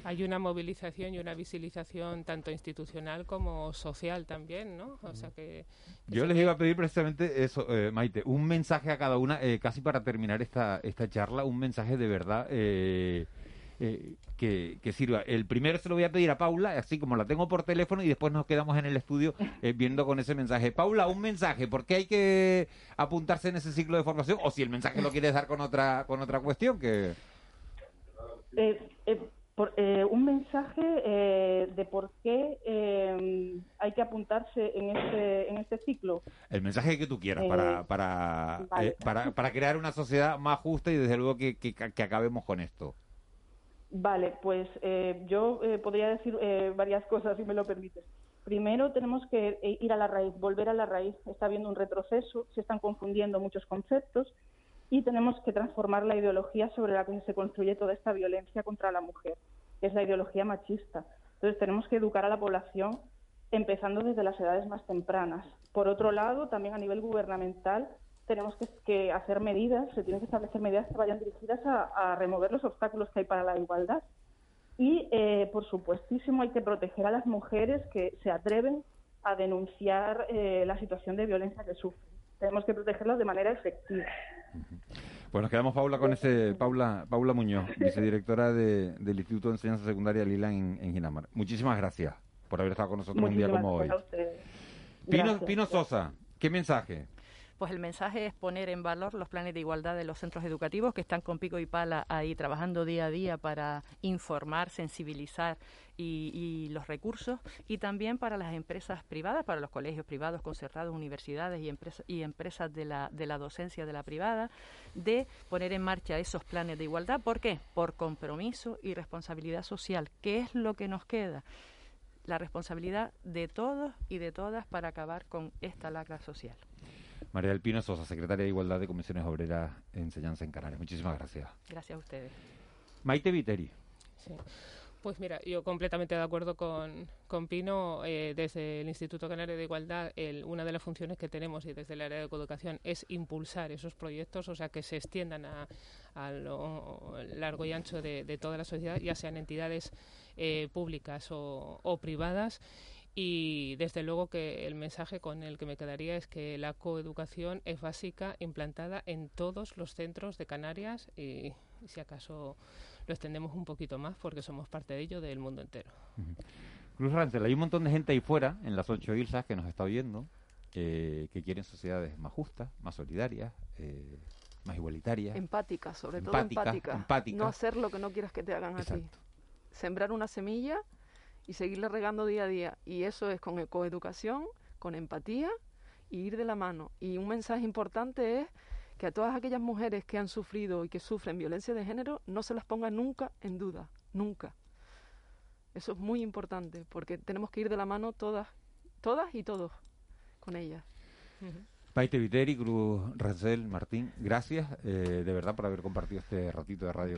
Hay una movilización y una visibilización tanto institucional como social también, ¿no? O sea que, Yo les iba a pedir precisamente eso, eh, Maite, un mensaje a cada una, eh, casi para terminar esta, esta charla, un mensaje de verdad eh, eh, que, sirva. El primero se lo voy a pedir a Paula, así como la tengo por teléfono, y después nos quedamos en el estudio eh, viendo con ese mensaje. Paula, un mensaje, ¿por qué hay que apuntarse en ese ciclo de formación? O si el mensaje lo quieres dar con otra, con otra cuestión, que... Eh, un mensaje de por qué hay que apuntarse en este, en este ciclo. El mensaje que tú quieras para, para, para, para, crear una sociedad más justa y desde luego que, que acabemos con esto. Vale, pues eh, yo eh, podría decir eh, varias cosas, si me lo permites. Primero, tenemos que ir a la raíz, volver a la raíz. Está habiendo un retroceso, se están confundiendo muchos conceptos y tenemos que transformar la ideología sobre la que se construye toda esta violencia contra la mujer, que es la ideología machista. Entonces, tenemos que educar a la población empezando desde las edades más tempranas. Por otro lado, también a nivel gubernamental, tenemos que, hacer medidas, se tienen que establecer medidas que vayan dirigidas a, remover los obstáculos que hay para la igualdad. Y, eh, por supuestísimo, hay que proteger a las mujeres que se atreven a denunciar eh, la situación de violencia que sufren. Tenemos que protegerlas de manera efectiva. Pues nos quedamos, Paula, con ese Paula Paula Muñoz, vicedirectora de, del Instituto de Enseñanza Secundaria Lila en, en Ginamar. Muchísimas gracias por haber estado con nosotros un día como hoy. Pino, Pino Sosa, ¿qué mensaje? Pues el mensaje es poner en valor los planes de igualdad de los centros educativos que están con pico y pala ahí trabajando día a día para informar, sensibilizar y, los recursos y también para las empresas privadas, para los colegios privados, concertados, universidades y, empresas y empresas de la, de la docencia de la privada, de poner en marcha esos planes de igualdad. ¿Por qué? Por compromiso y responsabilidad social. ¿Qué es lo que nos queda? La responsabilidad de todos y de todas para acabar con esta lacra social. María del Pino Sosa, secretaria de Igualdad de Comisiones Obreras Enseñanza en Canarias. Muchísimas gracias. Gracias a ustedes. Maite Viteri. Sí. Pues mira, yo completamente de acuerdo con, con Pino. Eh, desde el Instituto Canario de Igualdad, una de las funciones que tenemos y desde el área de educación es impulsar esos proyectos, o sea, que se extiendan a, lo largo y ancho de, toda la sociedad, ya sean entidades eh, públicas o privadas y desde luego que el mensaje con el que me quedaría es que la coeducación es básica, implantada en todos los centros de Canarias y, si acaso lo extendemos un poquito más porque somos parte de ello del mundo entero. Cruz Rancel, hay un montón de gente ahí fuera, en las ocho islas, que nos está oyendo, eh, que quieren sociedades más justas, más solidarias, eh, más igualitarias. Empáticas, sobre todo empáticas. No hacer lo que no quieras que te hagan a ti. Sembrar una semilla y seguirle regando día a día. Y eso es con coeducación, con empatía y ir de la mano. Y un mensaje importante es que a todas aquellas mujeres que han sufrido y que sufren violencia de género no se las ponga nunca en duda, nunca. Eso es muy importante porque tenemos que ir de la mano todas, todas y todos con ellas. Maite Viteri, Cruz Rancel, Martín, gracias eh, de verdad por haber compartido este ratito de radio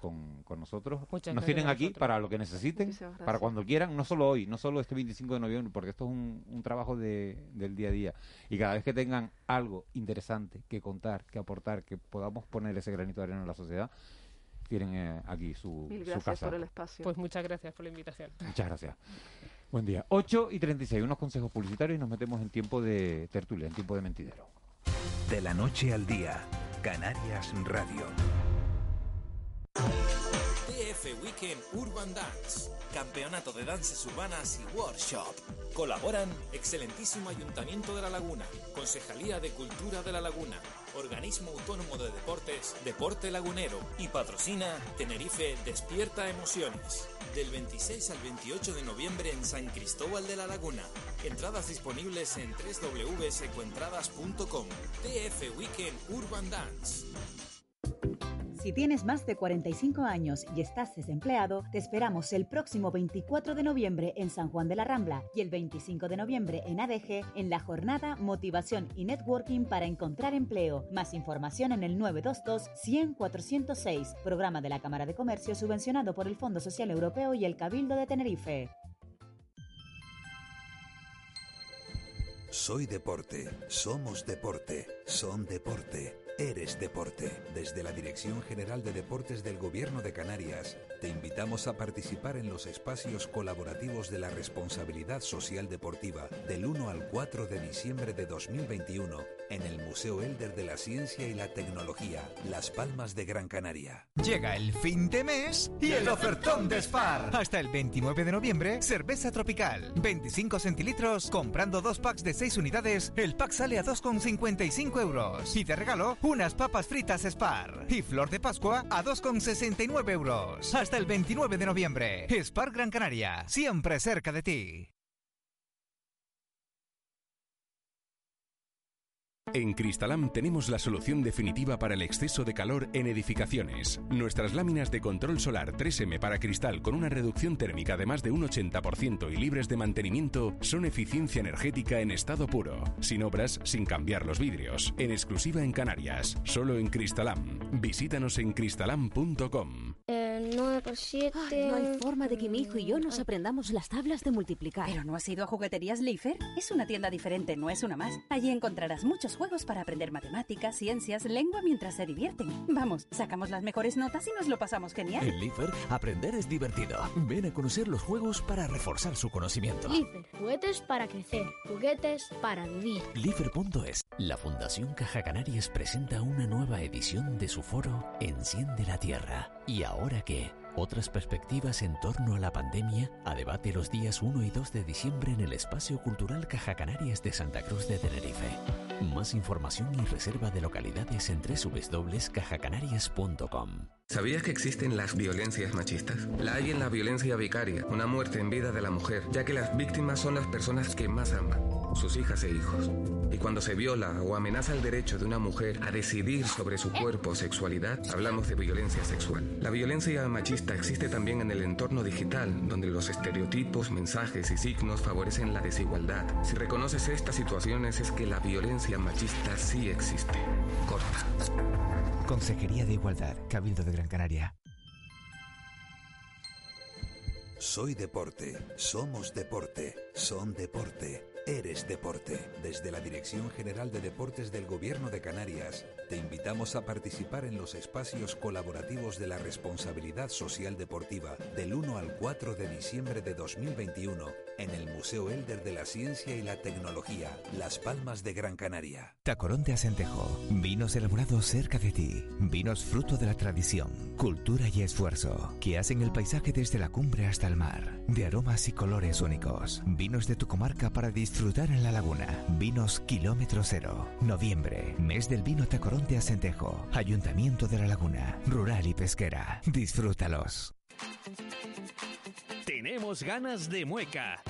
con, con, nosotros. Nos tienen aquí para lo que necesiten, para cuando quieran, no solo hoy, no solo este 25 de noviembre, porque esto es un, un trabajo de, del día a día. Y cada vez que tengan algo interesante que contar, que aportar, que podamos poner ese granito de arena en la sociedad, tienen eh, aquí su, Mil gracias su casa. por el espacio. Pues muchas gracias por la invitación. Muchas gracias. Buen día. 8 y 36, unos consejos publicitarios y nos metemos en tiempo de tertulia, en tiempo de mentidero. De la noche al día, Canarias Radio. TF Weekend Urban Dance, Campeonato de Danzas Urbanas y Workshop. Colaboran Excelentísimo Ayuntamiento de La Laguna, Concejalía de Cultura de La Laguna, Organismo Autónomo de Deportes, Deporte Lagunero y patrocina Tenerife Despierta Emociones. Del 26 al 28 de noviembre en San Cristóbal de la Laguna. Entradas disponibles en www.secuentradas.com. TF Weekend Urban Dance. Si tienes más de 45 años y estás desempleado, te esperamos el próximo 24 de noviembre en San Juan de la Rambla y el 25 de noviembre en ADG en la jornada Motivación y Networking para encontrar empleo. Más información en el 922 100 406, programa de la Cámara de Comercio subvencionado por el Fondo Social Europeo y el Cabildo de Tenerife. Soy deporte, somos deporte, son deporte. Eres Deporte. Desde la Dirección General de Deportes del Gobierno de Canarias, te invitamos a participar en los espacios colaborativos de la responsabilidad social deportiva del 1 al 4 de diciembre de 2021 en el Museo Elder de la Ciencia y la Tecnología, Las Palmas de Gran Canaria. Llega el fin de mes y el ofertón de Spar. Hasta el 29 de noviembre, cerveza tropical, 25 centilitros, comprando dos packs de 6 unidades, el pack sale a 2,55 euros. Y de regalo, unas papas fritas Spar. Y flor de Pascua a 2,69 euros. Hasta el 29 de noviembre. Spar Gran Canaria, siempre cerca de ti. En Cristalam tenemos la solución definitiva para el exceso de calor en edificaciones. Nuestras láminas de control solar 3M para cristal con una reducción térmica de más de un 80% y libres de mantenimiento son eficiencia energética en estado puro, sin obras, sin cambiar los vidrios, en exclusiva en Canarias, solo en Cristalam. Visítanos en cristalam.com. En 9 por 7. no hay forma de que mi hijo y yo nos aprendamos las tablas de multiplicar. ¿Pero no has ido a Jugueterías Leifer? Es una tienda diferente, no es una más. Allí encontrarás muchos juegos para aprender matemáticas, ciencias, lengua mientras se divierten. Vamos, sacamos las mejores notas y nos lo pasamos genial. En Leifer, aprender es divertido. Ven a conocer los juegos para reforzar su conocimiento. Lifer, juguetes para crecer, juguetes para vivir. Lifer.es. La Fundación Caja Canarias presenta una nueva edición de su foro Enciende la Tierra. ¿Y ahora qué? Otras perspectivas en torno a la pandemia a debate los días 1 y 2 de diciembre en el Espacio Cultural Caja Canarias de Santa Cruz de Tenerife. Más información y reserva de localidades en www.cajacanarias.com. ¿Sabías que existen las violencias machistas? La hay en la violencia vicaria, una muerte en vida de la mujer, ya que las víctimas son las personas que más aman, sus hijas e hijos. Y cuando se viola o amenaza el derecho de una mujer a decidir sobre su cuerpo o sexualidad, hablamos de violencia sexual. La violencia machista existe también en el entorno digital, donde los estereotipos, mensajes y signos favorecen la desigualdad. Si reconoces estas situaciones es que la violencia machista sí existe. Corta. Consejería de Igualdad, Cabildo de Gran Canaria. Soy deporte, somos deporte, son deporte, eres deporte. Desde la Dirección General de Deportes del Gobierno de Canarias, te invitamos a participar en los espacios colaborativos de la responsabilidad social deportiva del 1 al 4 de diciembre de 2021 en el Museo Elder de la Ciencia y la Tecnología, Las Palmas de Gran Canaria. Tacorón de Acentejo. Vinos elaborados cerca de ti. Vinos fruto de la tradición, cultura y esfuerzo que hacen el paisaje desde la cumbre hasta el mar. De aromas y colores únicos. Vinos de tu comarca para disfrutar en la laguna. Vinos kilómetro cero. Noviembre. Mes del vino Tacorón de Acentejo. Ayuntamiento de la Laguna. Rural y pesquera. Disfrútalos. Tenemos ganas de mueca.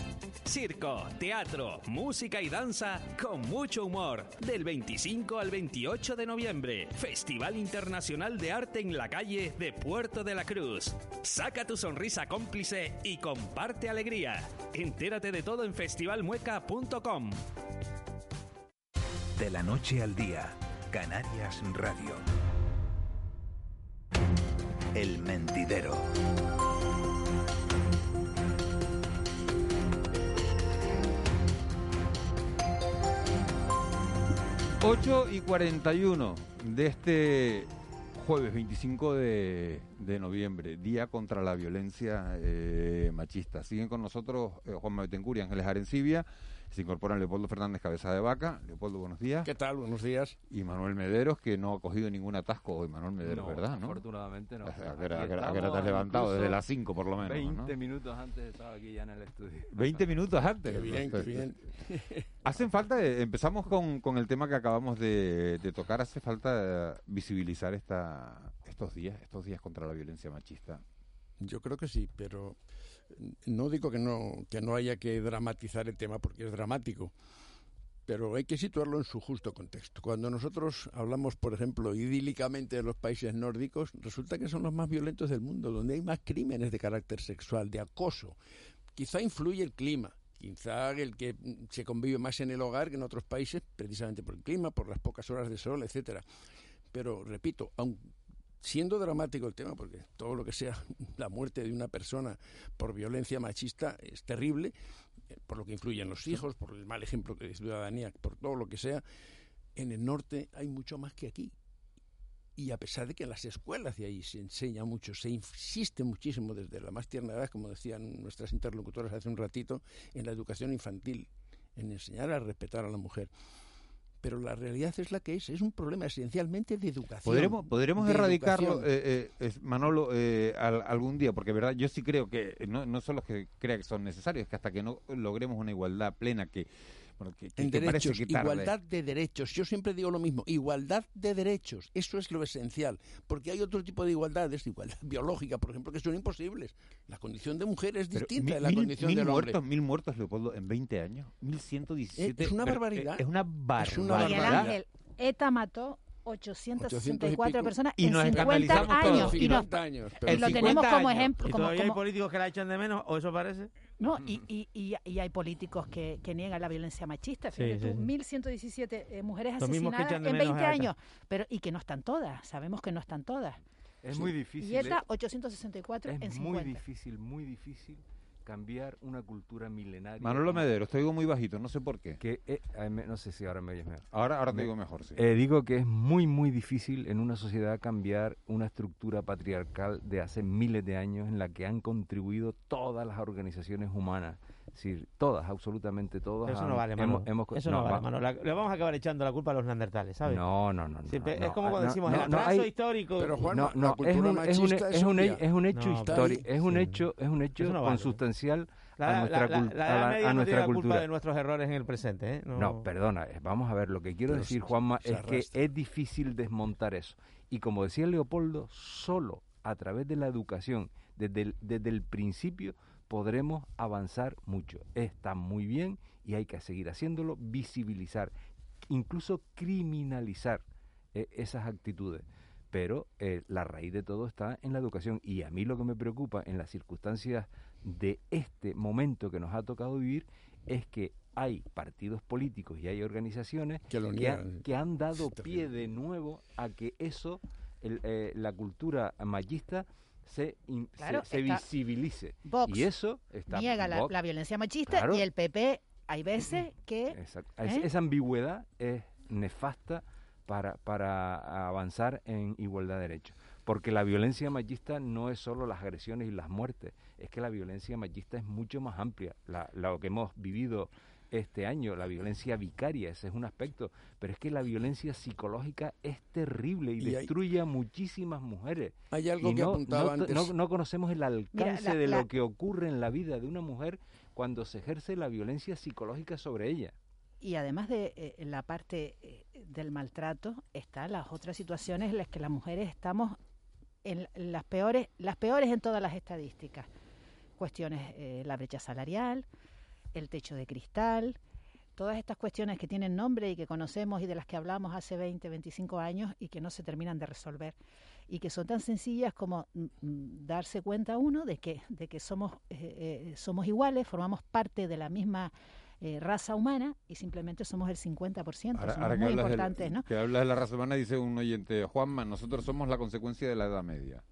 Circo, teatro, música y danza con mucho humor. Del 25 al 28 de noviembre. Festival Internacional de Arte en la calle de Puerto de la Cruz. Saca tu sonrisa cómplice y comparte alegría. Entérate de todo en festivalmueca.com. De la noche al día, Canarias Radio. El mentidero. 8 y 41 de este jueves 25 de, noviembre, Día contra la Violencia eh, Machista. Siguen con nosotros eh, Juan Betancourt y Ángeles Arencibia. Se incorporan Leopoldo Fernández Cabeza de Vaca. Leopoldo, buenos días. ¿Qué tal? Buenos días. Y Manuel Mederos, que no ha cogido ningún atasco hoy. Manuel Mederos, No, ¿verdad? ¿no? afortunadamente no. ¿A qué hora- te has levantado? Desde las 5 por lo menos. 20 ¿no? minutos antes estaba aquí ya en el estudio. *laughs* 20 minutos antes. Qué bien, qué bien. *laughs* Hacen falta, eh, empezamos con, con el tema que acabamos de, de tocar, hace falta eh, visibilizar esta, estos días, estos días contra la violencia machista. Yo creo que sí, pero no digo que no, que no haya que dramatizar el tema porque es dramático, pero hay que situarlo en su justo contexto. Cuando nosotros hablamos, por ejemplo, idílicamente de los países nórdicos, resulta que son los más violentos del mundo, donde hay más crímenes de carácter sexual, de acoso. Quizá influye el clima, quizá el que se convive más en el hogar que en otros países, precisamente por el clima, por las pocas horas de sol, etcétera. Pero repito, aun siendo dramático el tema, porque todo lo que sea *laughs* la muerte de una persona por violencia machista es terrible, eh, por lo que influyen los hijos, por el mal ejemplo de ciudadanía, por todo lo que sea, en el norte hay mucho más que aquí. Y a pesar de que en las escuelas de ahí se enseña mucho, se insiste muchísimo desde la más tierna edad, como decían nuestras interlocutoras hace un ratito, en la educación infantil, en enseñar a respetar a la mujer. Pero la realidad es la que es, es un problema esencialmente de educación. ¿Podremos, podremos erradicarlo, eh, eh, Manolo, eh, al- algún día? Porque, verdad, yo sí creo que no, no solo que crea que son necesarios, es que hasta que no logremos una igualdad plena que, bueno, que, que- en que derechos, que tarde. igualdad de derechos. Yo siempre digo lo mismo, igualdad de derechos. Eso es lo esencial, porque hay otro tipo de igualdades, igualdad *laughs* biológica, por ejemplo, que son imposibles. La condición de mujer es Pero distinta mil- de la mil- condición mil del hombre. muertos, mil muertos, Leopoldo, en 20 años. 1117. Eh, es una pero, barbaridad. Es una Es barbaridad. una Miguel barbaridad. Ángel, ETA mató 864 personas Y en nos 50 escandalizamos todos. años. Y, nos- 50 años, y pero lo 50 tenemos como años. ejemplo. ¿Y como- todavía hay como- políticos que la echan de menos o eso parece? No, y, y, y, y hay políticos que, que niegan la violencia machista. Sí, Fíjate sí, tú, sí. 1.117 eh, mujeres Los asesinadas en menos 20 a ETA. años, pero y que no están todas, sabemos que no están todas. Es muy difícil. Y ETA ¿eh? 864 en Es 50. muy difícil, muy difícil cambiar una cultura milenaria. Manolo Medero, te digo muy bajito, no sé por qué. Que, eh, no sé si ahora me oyes mejor. Ahora, ahora te Me- digo mejor, sí. Eh, digo que es muy, muy difícil en una sociedad cambiar una estructura patriarcal de hace miles de años en la que han contribuido todas las organizaciones humanas. Es decir, todas, absolutamente todas. Pero eso no vale, hemos- hemos- eso no, vale. La- Le vamos a acabar echando la culpa a los neandertales, ¿sabes? No, no, no. no, Siempre- no, es como ah, cuando no, decimos no, el no, atraso hay- histórico. Pero, Juan, no, la no, es cultura un, es un, machista es es un, obvia. es un hecho No, histórico, es un Sí. hecho, es un hecho vale. consustancial La, a la- nuestra, la- la a Edad la- Media a no nuestra la culpa cultura. de nuestros errores en el presente, ¿eh? No, perdona, eh, vamos a ver, lo que quiero Pero decir, Juanma, es que es difícil desmontar eso. Y como decía Leopoldo, solo a través de la educación, desde el, desde el principio, podremos avanzar mucho. Está muy bien y hay que seguir haciéndolo, visibilizar, incluso criminalizar eh, esas actitudes. Pero eh, la raíz de todo está en la educación. Y a mí lo que me preocupa en las circunstancias de este momento que nos ha tocado vivir es que hay partidos políticos y hay organizaciones Que lo han- niegan. que han dado pie de nuevo a que eso, el, eh, la cultura machista, se, in- se- Claro, se, está visibilice. Vox y eso está Niega la, Vox, la violencia machista claro. y el PP hay veces que... Exacto. ¿eh? Esa ambigüedad es nefasta para, para avanzar en igualdad de derechos. Porque la violencia machista no es solo las agresiones y las muertes, es que la violencia machista es mucho más amplia. La, lo que hemos vivido este año, la violencia vicaria, ese es un aspecto, pero es que la violencia psicológica es terrible y, Y hay- destruye a muchísimas mujeres. Hay algo Y que no, apuntaba no- antes. no- no conocemos el alcance la- de la- lo que ocurre en la vida de una mujer cuando se ejerce la violencia psicológica sobre ella. Y además de eh, la parte eh, del maltrato, están las otras situaciones en las que las mujeres estamos en las peores, las peores en todas las estadísticas. Cuestiones, eh, la brecha salarial, el techo de cristal, todas estas cuestiones que tienen nombre y que conocemos y de las que hablamos hace 20, 25 años y que no se terminan de resolver y que son tan sencillas como mm, mm, darse cuenta uno de que de que somos eh, eh, somos iguales, formamos parte de la misma eh, raza humana y simplemente somos el 50%, Ahora, somos ahora muy importantes, ¿no? que hablas de la raza humana, dice un oyente, Juanma, nosotros somos la consecuencia de la Edad Media.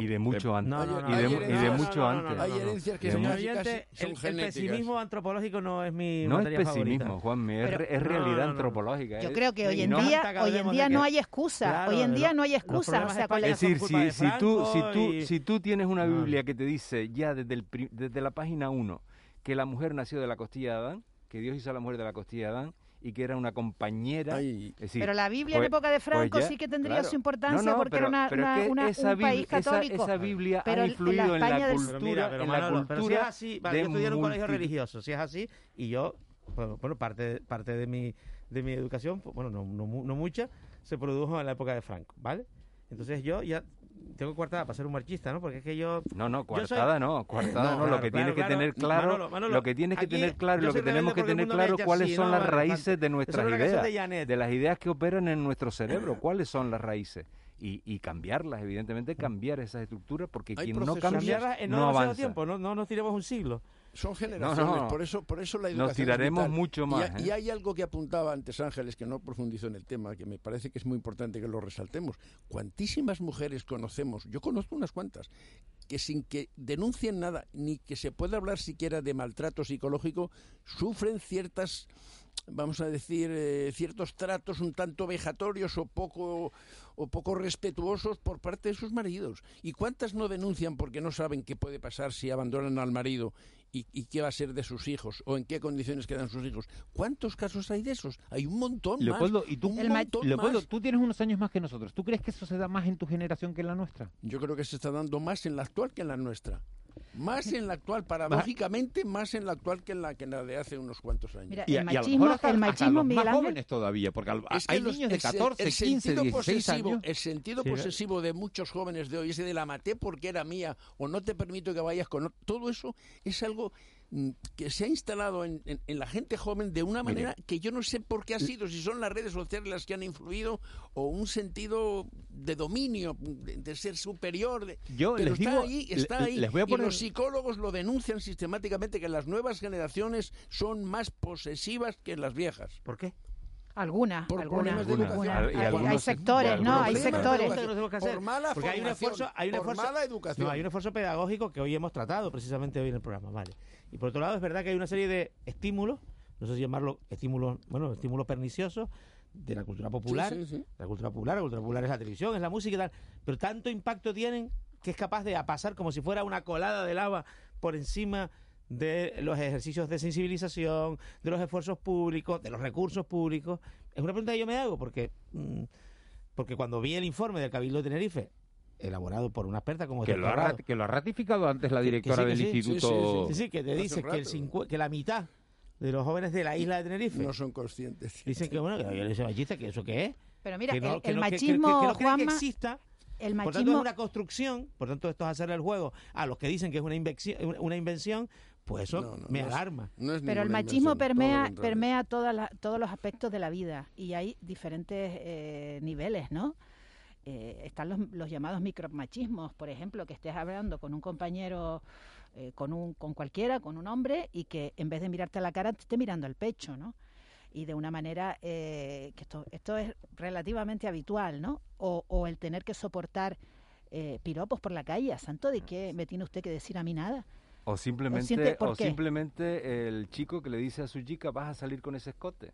Y de mucho antes. No, y de, no, mu- no, y de mucho antes. Hay herencias que son oyente, son el, pesimismo antropológico no es mi No es materia favorita. pesimismo, Juanme, es, es realidad no, no, no. antropológica. Yo creo que hoy en no- día, hoy en día no hay excusa, Claro, hoy en día lo- no hay excusa, o problemas sea, de con la- Es decir, si, de si tú, si, tú, y- si tú tienes una Biblia que te dice ya desde, el, pri- desde la página 1 que la mujer nació de la costilla de Adán, que Dios hizo a la mujer de la costilla de Adán y que era una compañera. Ay, es decir, pero la Biblia pues- en época de Franco pues ya, sí que tendría claro. su importancia No, no, porque pero- era una, pero es una- que una- esa un país Biblia- esa- católico. Esa, Biblia pero ha en la influido en la, cultura, Pero mira, pero en la Manolo, pero si es cultura así, vale, yo estudié en un colegio religioso, si es así, y yo, bueno, bueno, parte, parte de mi de mi educación, pues, bueno, no, no, mu- no mucha, se produjo en la época de Franco, ¿vale? Entonces yo ya tengo coartada para ser un marxista, ¿no? Porque es que yo... No, no, yo soy- coartada no, coartada no, No, lo que claro, tienes que tener claro. claro, Manolo, Manolo, lo que tienes que tener claro, lo que tenemos que tener claro cuáles así, son ¿no? las raíces de Eso nuestras ideas, de las ideas que operan en nuestro cerebro, cuáles son las raíces y, y cambiarlas, evidentemente cambiar esas estructuras porque Hay quien no cambia no, avanza. tiempo, no, no nos tiremos un siglo. Son generaciones, no. por eso por eso la Nos educación es tiraremos mucho Y más, ha- ¿eh? Y, hay algo que apuntaba antes Ángeles, que no profundizó en el tema, que me parece que es muy importante que lo resaltemos. Cuantísimas mujeres conocemos, yo conozco unas cuantas, que sin que denuncien nada, ni que se pueda hablar siquiera de maltrato psicológico, sufren ciertas vamos a decir, eh, ciertos tratos un tanto vejatorios o poco, o poco respetuosos por parte de sus maridos. ¿Y cuántas no denuncian porque no saben qué puede pasar si abandonan al marido y, y qué va a ser de sus hijos o en qué condiciones quedan sus hijos? ¿Cuántos casos hay de esos? Hay un montón Leopoldo, más. y tú, un montón Leopoldo, más. tú tienes unos años más que nosotros. ¿Tú crees que eso se da más en tu generación que en la nuestra? Yo creo que se está dando más en la actual que en la nuestra. Más en la actual, paradójicamente, más en la actual que en la, que en la de hace unos cuantos años. Mira, Y, el a- y a lo machismo, mejor hasta- el machismo, los más jóvenes todavía, porque al- Es que hay los- niños de el se- 14, el 15, sentido 16 posesivo, años. El sentido Sí, posesivo de muchos jóvenes de hoy, ese de la maté porque era mía, o no te permito que vayas con... Todo eso es algo que se ha instalado en, en- en la gente joven de una Mire. manera que yo no sé por qué ha sido, si son las redes sociales las que han influido, o un sentido de dominio, de, de ser superior. de- Yo pero les está digo- ahí, le- está ahí. les voy a Y poner- los psicólogos lo denuncian sistemáticamente que las nuevas generaciones son más posesivas que las viejas. ¿Por qué? Algunas, Por. Hay- Y algunos hay se- sectores, ¿no? Hay sectores. Por mala Porque hay un esfuerzo, hay un por esfuerzo, mala educación. No, hay un esfuerzo pedagógico que hoy hemos tratado precisamente hoy en el programa, vale. Y por otro lado es verdad que hay una serie de estímulos, no sé si llamarlo estímulos, bueno, estímulos perniciosos de la cultura popular, Sí, sí, sí. la cultura popular, la cultura popular es la televisión, es la música y tal, pero tanto impacto tienen que es capaz de pasar como si fuera una colada de lava por encima de los ejercicios de sensibilización, de los esfuerzos públicos, de los recursos públicos. Es una pregunta que yo me hago porque mm, porque cuando vi el informe del Cabildo de Tenerife elaborado por una experta como Que lo, ha, que lo ha ratificado antes la que- que directora sí, que del sí, instituto. Sí, sí, que te dice que, el cincu- que la mitad de los jóvenes de la isla de Tenerife No son conscientes. dicen que bueno, que la violencia machista, que eso qué es. Pero mira, que no- el, que el no- que- que- machismo, que Juanma, exista. el Por tanto, es machismo, una construcción, por tanto, esto es hacerle el juego a los que dicen que es una, invención, una invención, pues eso No, no, me no es- alarma. No es pero el machismo todo permea, permea todas las- todos los aspectos de la vida y hay diferentes eh, niveles, ¿no? Eh, están los, los llamados micromachismos, por ejemplo, que estés hablando con un compañero, eh, con, un, con cualquiera, con un hombre, y que en vez de mirarte a la cara te esté mirando al pecho, ¿no? Y de una manera eh, que esto, esto es relativamente habitual, ¿no? O, o el tener que soportar piropos por la calle. ¿A santo de qué me tiene usted que decir a mí nada? O simplemente, o simplemente el chico que le dice a su chica, vas a salir con ese escote,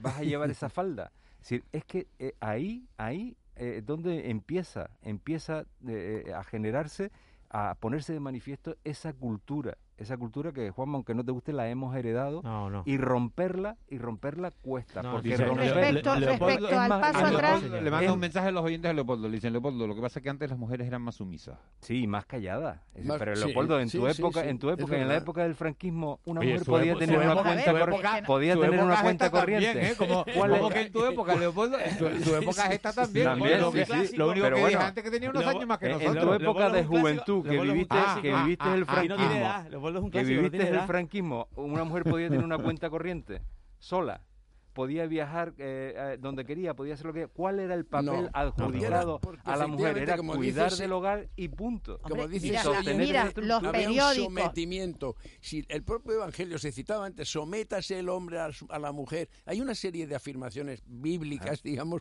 vas a llevar esa *laughs* falda. Es, decir, es que eh, ahí, ahí eh, donde empieza, empieza eh, a generarse, a ponerse de manifiesto esa cultura, esa cultura que Juan, aunque no te guste, la hemos heredado No, no. y romperla, y romperla cuesta, No, porque dice- romper Respecto, Le- Leopoldo- respecto es al más- paso atrás, Leopoldo, le manda un mensaje a los oyentes de Leopoldo. Le dicen, Leopoldo, lo que pasa es que antes las mujeres eran más sumisas. Sí, más callada. Es decir, Más- pero sí, Leopoldo, en tu sí, época, sí, en tu época, en la época del franquismo, una Oye, mujer podía epo- tener una cuenta su cor- época- podía tener una cuenta corriente. Como, *laughs* ¿Cuál como es? que en tu época, *laughs* Leopoldo, su, su época es esta también. Lo, único Pero que bueno, dije antes que tenía unos años más que En- nosotros. en tu época de juventud, que viviste, Ah, viviste ah, el ah, tiene franquismo, es un que clásico, no viviste tiene el edad. franquismo, una mujer podía tener una cuenta corriente sola. Podía viajar eh, eh, donde quería, podía hacer lo que ¿Cuál era el papel No, adjudicado a la mujer? Era como cuidar dices, del hogar y punto. Como Hombre, dice mira, mira, los. Había un periódicos. sometimiento. Si el propio Evangelio se citaba antes, sométase el hombre a, su- a la mujer. Hay una serie de afirmaciones bíblicas, digamos,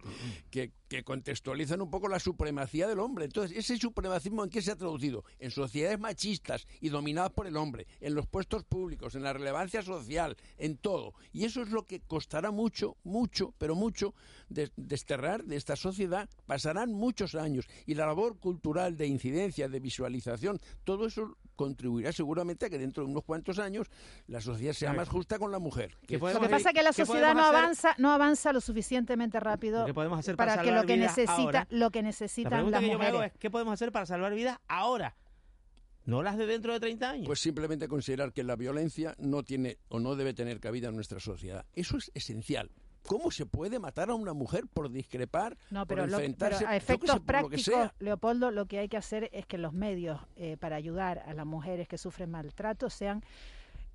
que, que contextualizan un poco la supremacía del hombre. Entonces, ese supremacismo en qué se ha traducido? En sociedades machistas y dominadas por el hombre, en los puestos públicos, en la relevancia social, en todo. Y eso es lo que costará mucho, mucho, pero mucho, de- desterrar de esta sociedad. Pasarán muchos años y la labor cultural de incidencia, de visualización, todo eso contribuirá seguramente a que dentro de unos cuantos años la sociedad sea más justa con la mujer. ¿Qué Lo que pasa es que la ¿qué sociedad no hacer? avanza, no avanza lo suficientemente rápido ¿Qué podemos hacer para para que lo que necesita, ahora? lo que La necesitan las que yo me hago mujeres. es ¿qué podemos hacer para salvar vidas ahora? No las de dentro de 30 años. Pues simplemente considerar que la violencia no tiene o no debe tener cabida en nuestra sociedad. Eso es esencial. ¿Cómo se puede matar a una mujer por discrepar, No, por lo- enfrentarse, pero a efectos sé, lo prácticos? Leopoldo, lo que hay que hacer es que los medios eh, para ayudar a las mujeres que sufren maltrato sean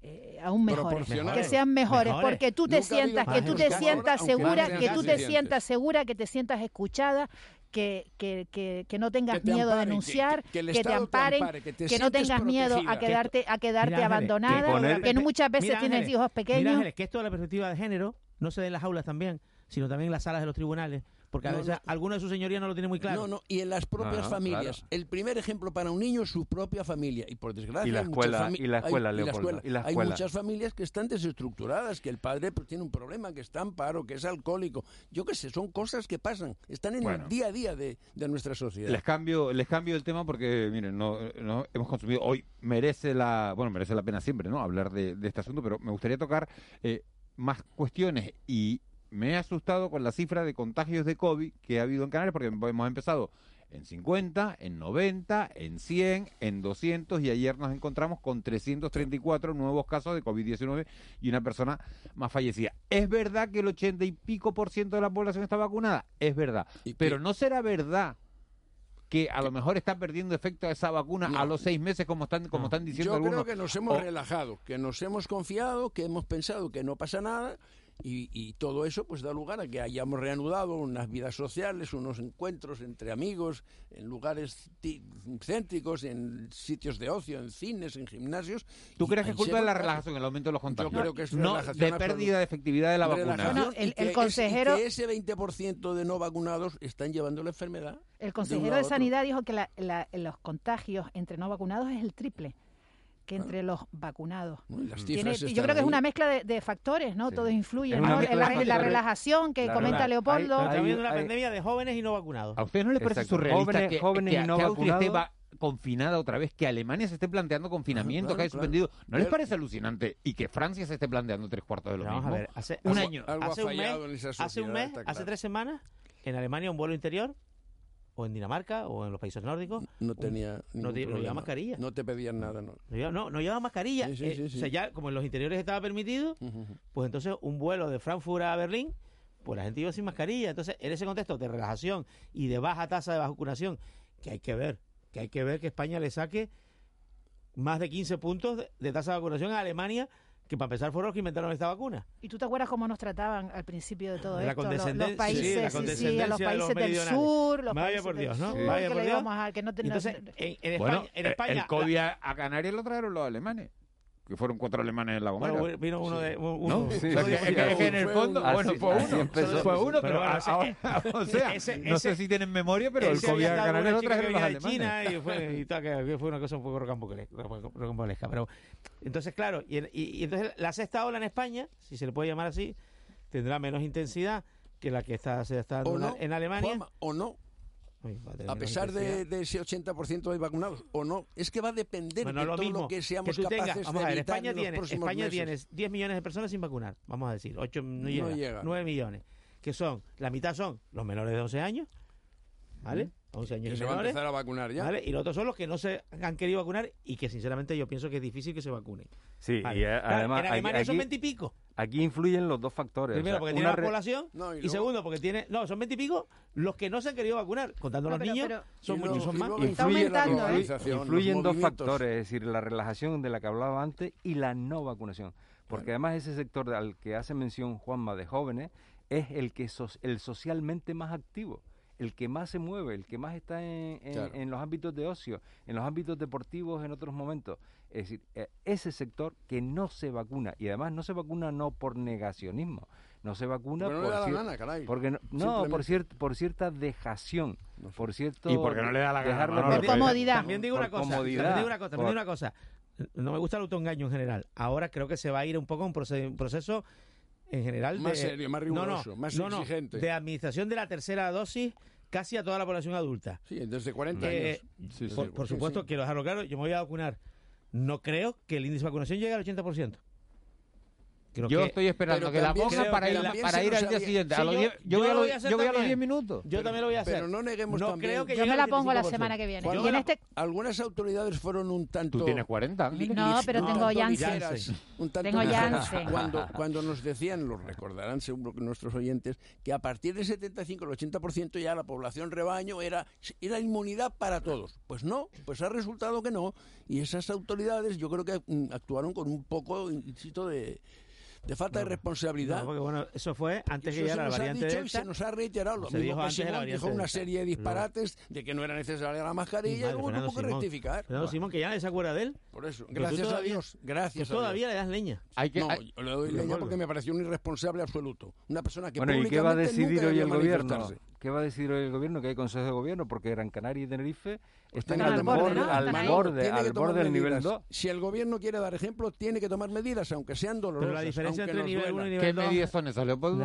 eh, aún mejores, que sean mejores, Mejores. porque tú te Nunca sientas, que tú te sientas segura, que tú te sientas segura, que te sientas escuchada, que, que, que, que no tengas Que te miedo a amparen, que- denunciar, que- que el que te Estado te amparen, ampare, que te que no tengas miedo a quedarte, a quedarte Mira, abandonada, que poner- que no muchas veces Mira, tienes Ángeles, hijos Mira, pequeños. Ángeles, que esto de la perspectiva de género no se da en las aulas también, sino también en las salas de los tribunales, porque a No, veces no. alguno de su señoría no lo tiene muy claro. No, no, y en las propias no, familias. claro. El primer ejemplo para un niño es su propia familia. Y por desgracia. Y la hay escuela, y la hay- escuela, Leopoldo, escuela. y la Hay escuela. muchas familias que están desestructuradas, que el padre pues, tiene un problema, que está en paro, que es alcohólico. Yo qué sé, son cosas que pasan, están en Bueno. el día a día de, de nuestra sociedad. Les cambio, les cambio el tema porque, miren, no, no hemos consumido hoy merece la, bueno, merece la pena siempre, ¿no? Hablar de, de este asunto, pero me gustaría tocar eh, más cuestiones y me he asustado con la cifra de contagios de COVID que ha habido en Canarias porque hemos empezado en 50, en 90, en 100, en 200 y ayer nos encontramos con 334 nuevos casos de COVID-19 y una persona más fallecida. ¿Es verdad que el 80 y pico por ciento de la población está vacunada? Es verdad. ¿Y Pero no será verdad que a lo mejor está perdiendo efecto esa vacuna No. a los seis meses como están como están diciendo Yo algunos. creo que nos hemos O- relajado, que nos hemos confiado, que hemos pensado que no pasa nada y, y, todo eso pues da lugar a que hayamos reanudado unas vidas sociales, unos encuentros entre amigos, en lugares céntricos, en sitios de ocio, en cines, en gimnasios. ¿Tú crees que es culpa de la relajación, el aumento de los contagios? Yo creo que es de pérdida de efectividad de la vacuna. El, consejero... Es, que ese 20% de no vacunados están llevando la enfermedad. El consejero de, de Sanidad dijo que la, la, los contagios entre no vacunados es el triple que entre los vacunados. Tiene, yo creo que es una mezcla de, de factores, ¿no? Sí. Todos influyen, ¿no? La, la, la, relajación que claro, comenta Leopoldo. Hay, hay, hay, una pandemia de jóvenes y no vacunados. ¿A usted no le parece surrealista jóvenes, que, jóvenes que, y no que? Esté va confinada otra vez, que Alemania se esté planteando confinamiento, claro, que haya suspendido. ¿No les parece alucinante? Y que Francia se esté planteando tres cuartos de lo Vamos mismo. A ver, hace, un algo, año. Algo hace, un mes, hace un mes, hace tres semanas, en Alemania un vuelo interior o en Dinamarca o en los países nórdicos. No tenía no, llevaba mascarilla. No te pedían nada, ¿no? No, llevaba, no, no llevaba mascarilla. Eh, o sea, ya como en los interiores estaba permitido, pues entonces un vuelo de Frankfurt a Berlín, pues la gente iba sin mascarilla. Entonces, en ese contexto de relajación y de baja tasa de vacunación, que hay que ver, que hay que ver que España le saque más de 15 puntos de tasa de vacunación a Alemania que para empezar fueron los que inventaron esta vacuna. ¿Y tú te acuerdas cómo nos trataban al principio de todo la esto? Los, los, países, sí, la sí, sí, a los países de los del sur, los Vaya países por Dios, ¿no? Vaya por Dios. Entonces, en, España, en España, el COVID la... a Canarias lo trajeron los alemanes que fueron cuatro alemanes en la Gomera. Bueno, vino uno de. Uno. ¿No? Sí, o sea, sí, es, sí, que, en el fondo, bueno, fue uno. Empezó, fue uno, pero, pero ahora, *laughs* o sea, ese, no ese, sé si tienen memoria, pero el Covia Canales lo trajeron los. China y fue, y tal, que fue una cosa un poco rocambolesca. Pero, entonces, claro, y, y, y entonces la sexta ola en España, si se le puede llamar así, tendrá menos intensidad que la que está, se está dando no, en Alemania. Juanma, o no, a pesar de, de, ese 80% de vacunados o no, es que va a depender bueno, de lo todo mismo, lo que seamos que capaces tengas, vamos de a ver, España en los tiene, próximos España meses. tiene 10 millones de personas sin vacunar, vamos a decir, 8 no llega, no llega. 9 millones, que son, la mitad son los menores de 11 años, ¿vale? Mm. 11 años y se va a empezar a vacunar ya. Y los otros son los que no se han querido vacunar y que sinceramente yo pienso que es difícil que se vacunen. Sí, y además... Eh, claro, en Alemania son 20 y pico. Aquí influyen los dos factores. Primero, porque tiene una población y, segundo, porque tiene... No, son 20 y pico los que no se han querido vacunar. Contando a los niños, son muchos, son más. Influyen, la influyen dos factores, es decir, la relajación de la que hablaba antes y la no vacunación. Porque además ese sector al que hace mención Juanma de jóvenes es el que sos, el socialmente más activo el que más se mueve, el que más está en, en, los ámbitos de ocio, en los ámbitos deportivos en otros momentos. Es decir, e, ese sector que no se vacuna, y además no se vacuna no por negacionismo no se vacuna no por le la gana. Porque no, por, cier por cierta dejación, por cierto... Y porque no le da la gana. Por comodidad. También digo, por cosa, también digo una cosa, también digo una cosa, no me gusta el autoengaño en general. Ahora creo que se va a ir un poco a un proceso en general. Más de, serio, más riguroso, más exigente. de administración de la tercera dosis casi a toda la población adulta. Sí, desde 40 eh, años. Por, supuesto, que quiero dejarlo claro, yo me voy a vacunar. No creo que el índice de vacunación llegue al 80%. Yo estoy esperando que la pongan para, que ir, la, para ir al día siguiente. Yo, voy a, los 10 minutos. Yo también lo voy a hacer. Pero no neguemos también. Yo me la pongo la semana que viene. Y en este... Algunas autoridades fueron un tanto... Tú tienes 40. No, pero tengo Janssen. Tengo Janssen. Cuando, nos decían, lo recordarán seguro que nuestros oyentes, que a partir del 75, el 80% ya la población rebaño era, era inmunidad para todos. Pues no, pues ha resultado que no. Y esas autoridades yo creo que mm, actuaron con un poco, insisto, de de falta no, de responsabilidad. No, porque bueno, eso fue antes que llegara la variante dicho, Delta. Y se nos ha reiterado lo se mismo dijo que Simón dijo una serie de disparates no. de que no era necesaria la mascarilla y, hubo que rectificar. Fernando Simón, que ya se acuerda de él. Por eso, gracias todavía, a Dios, gracias a todavía Dios. le das leña. Hay que, no, hay... yo le doy leña porque me pareció un irresponsable absoluto. Una persona que bueno, ¿y qué va a decidir hoy el gobierno? ¿Qué va a decidir el gobierno? Que hay consejo de gobierno porque Gran Canaria y Tenerife están, al, borde, al, borde, al borde del nivel 2. Si el gobierno quiere dar ejemplo, tiene que tomar medidas, aunque sean dolorosas. Pero la diferencia entre nivel 1 y nivel 2. ¿Qué medidas son esas, Leopoldo?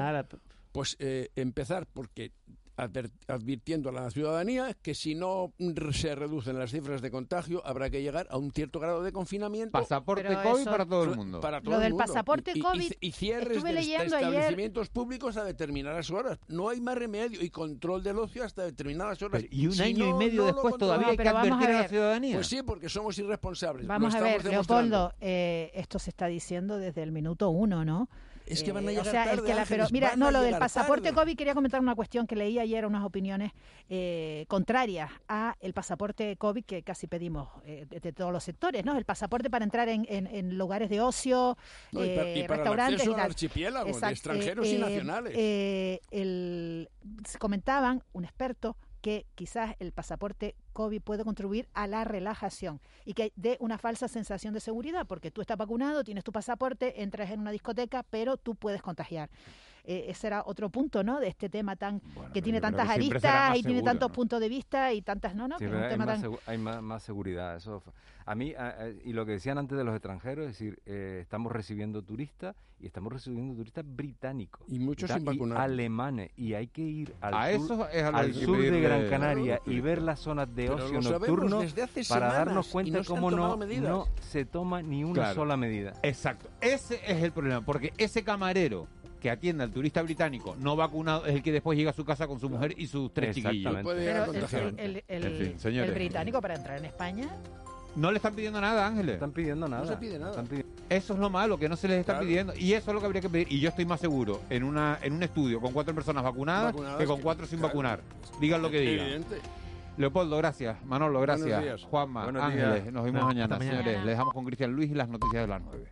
Pues eh, empezar porque advirtiendo a la ciudadanía que si no se reducen las cifras de contagio habrá que llegar a un cierto grado de confinamiento. Pasaporte COVID para todo el mundo. Para todo Lo el del mundo. pasaporte y, COVID. Y, cierres de establecimientos públicos a determinadas horas. No hay más remedio y control del ocio hasta determinadas horas. Y un año y medio después todavía hay que advertir a, a, la ciudadanía. Pues sí, porque somos irresponsables. Vamos a ver, Leopoldo, eh, esto se está diciendo desde el minuto uno, ¿no? Es que van a Eh, llegar o sea, el tarde, que la- pero Ángeles, mira, no, lo del pasaporte tarde. COVID quería comentar una cuestión que leí ayer, unas opiniones eh, contrarias a el pasaporte COVID que casi pedimos eh, de, todos los sectores, ¿no? El pasaporte para entrar en, en- en lugares de ocio, No, y pa- y para el restaurantes acceso y al tal. archipiélago, de extranjeros y nacionales. el- se comentaban, un experto, que quizás el pasaporte COVID puede contribuir a la relajación y que dé una falsa sensación de seguridad, porque tú estás vacunado, tienes tu pasaporte, entras en una discoteca, pero tú puedes contagiar. Eh, ese era otro punto, ¿no? De este tema tan que tiene tantas que aristas y tiene tantos ¿no? puntos de vista y tantas, no, no, Sí, que es un hay, tema más, tan... hay más, más seguridad. Eso, a mí, a- a- y lo que decían antes de los extranjeros, es decir, eh, estamos recibiendo turistas y estamos recibiendo turistas británicos. Y muchos sin vacunar. alemanes. Y hay que ir al A sur, eso es a lo al sur de Gran Canaria y ver las zonas de Pero ocio nocturno desde hace para darnos cuenta no cómo no, no se toma ni una Claro. sola medida. Exacto. Ese es el problema, porque ese camarero que atiende al turista británico no vacunado es el que después llega a su casa con su mujer y sus tres chiquillos. Pero el, el- el- En fin, el señores. británico para entrar en España No le están pidiendo nada, Ángeles. están pidiendo nada. se pide nada. Están pidi- Eso es lo malo, que no se les está Claro. pidiendo. Y eso es lo que habría que pedir. Y yo estoy más seguro en una en un estudio con cuatro personas vacunadas, Vacunadas que con que- cuatro sin claro. vacunar. Digan lo que digan. Evidente. Leopoldo, gracias. Manolo, Buenos gracias. días. Juanma, Buenos Ángeles, días. nos vemos mañana, mañana. señores. Les dejamos con Cristian Luis y las noticias de las nueve.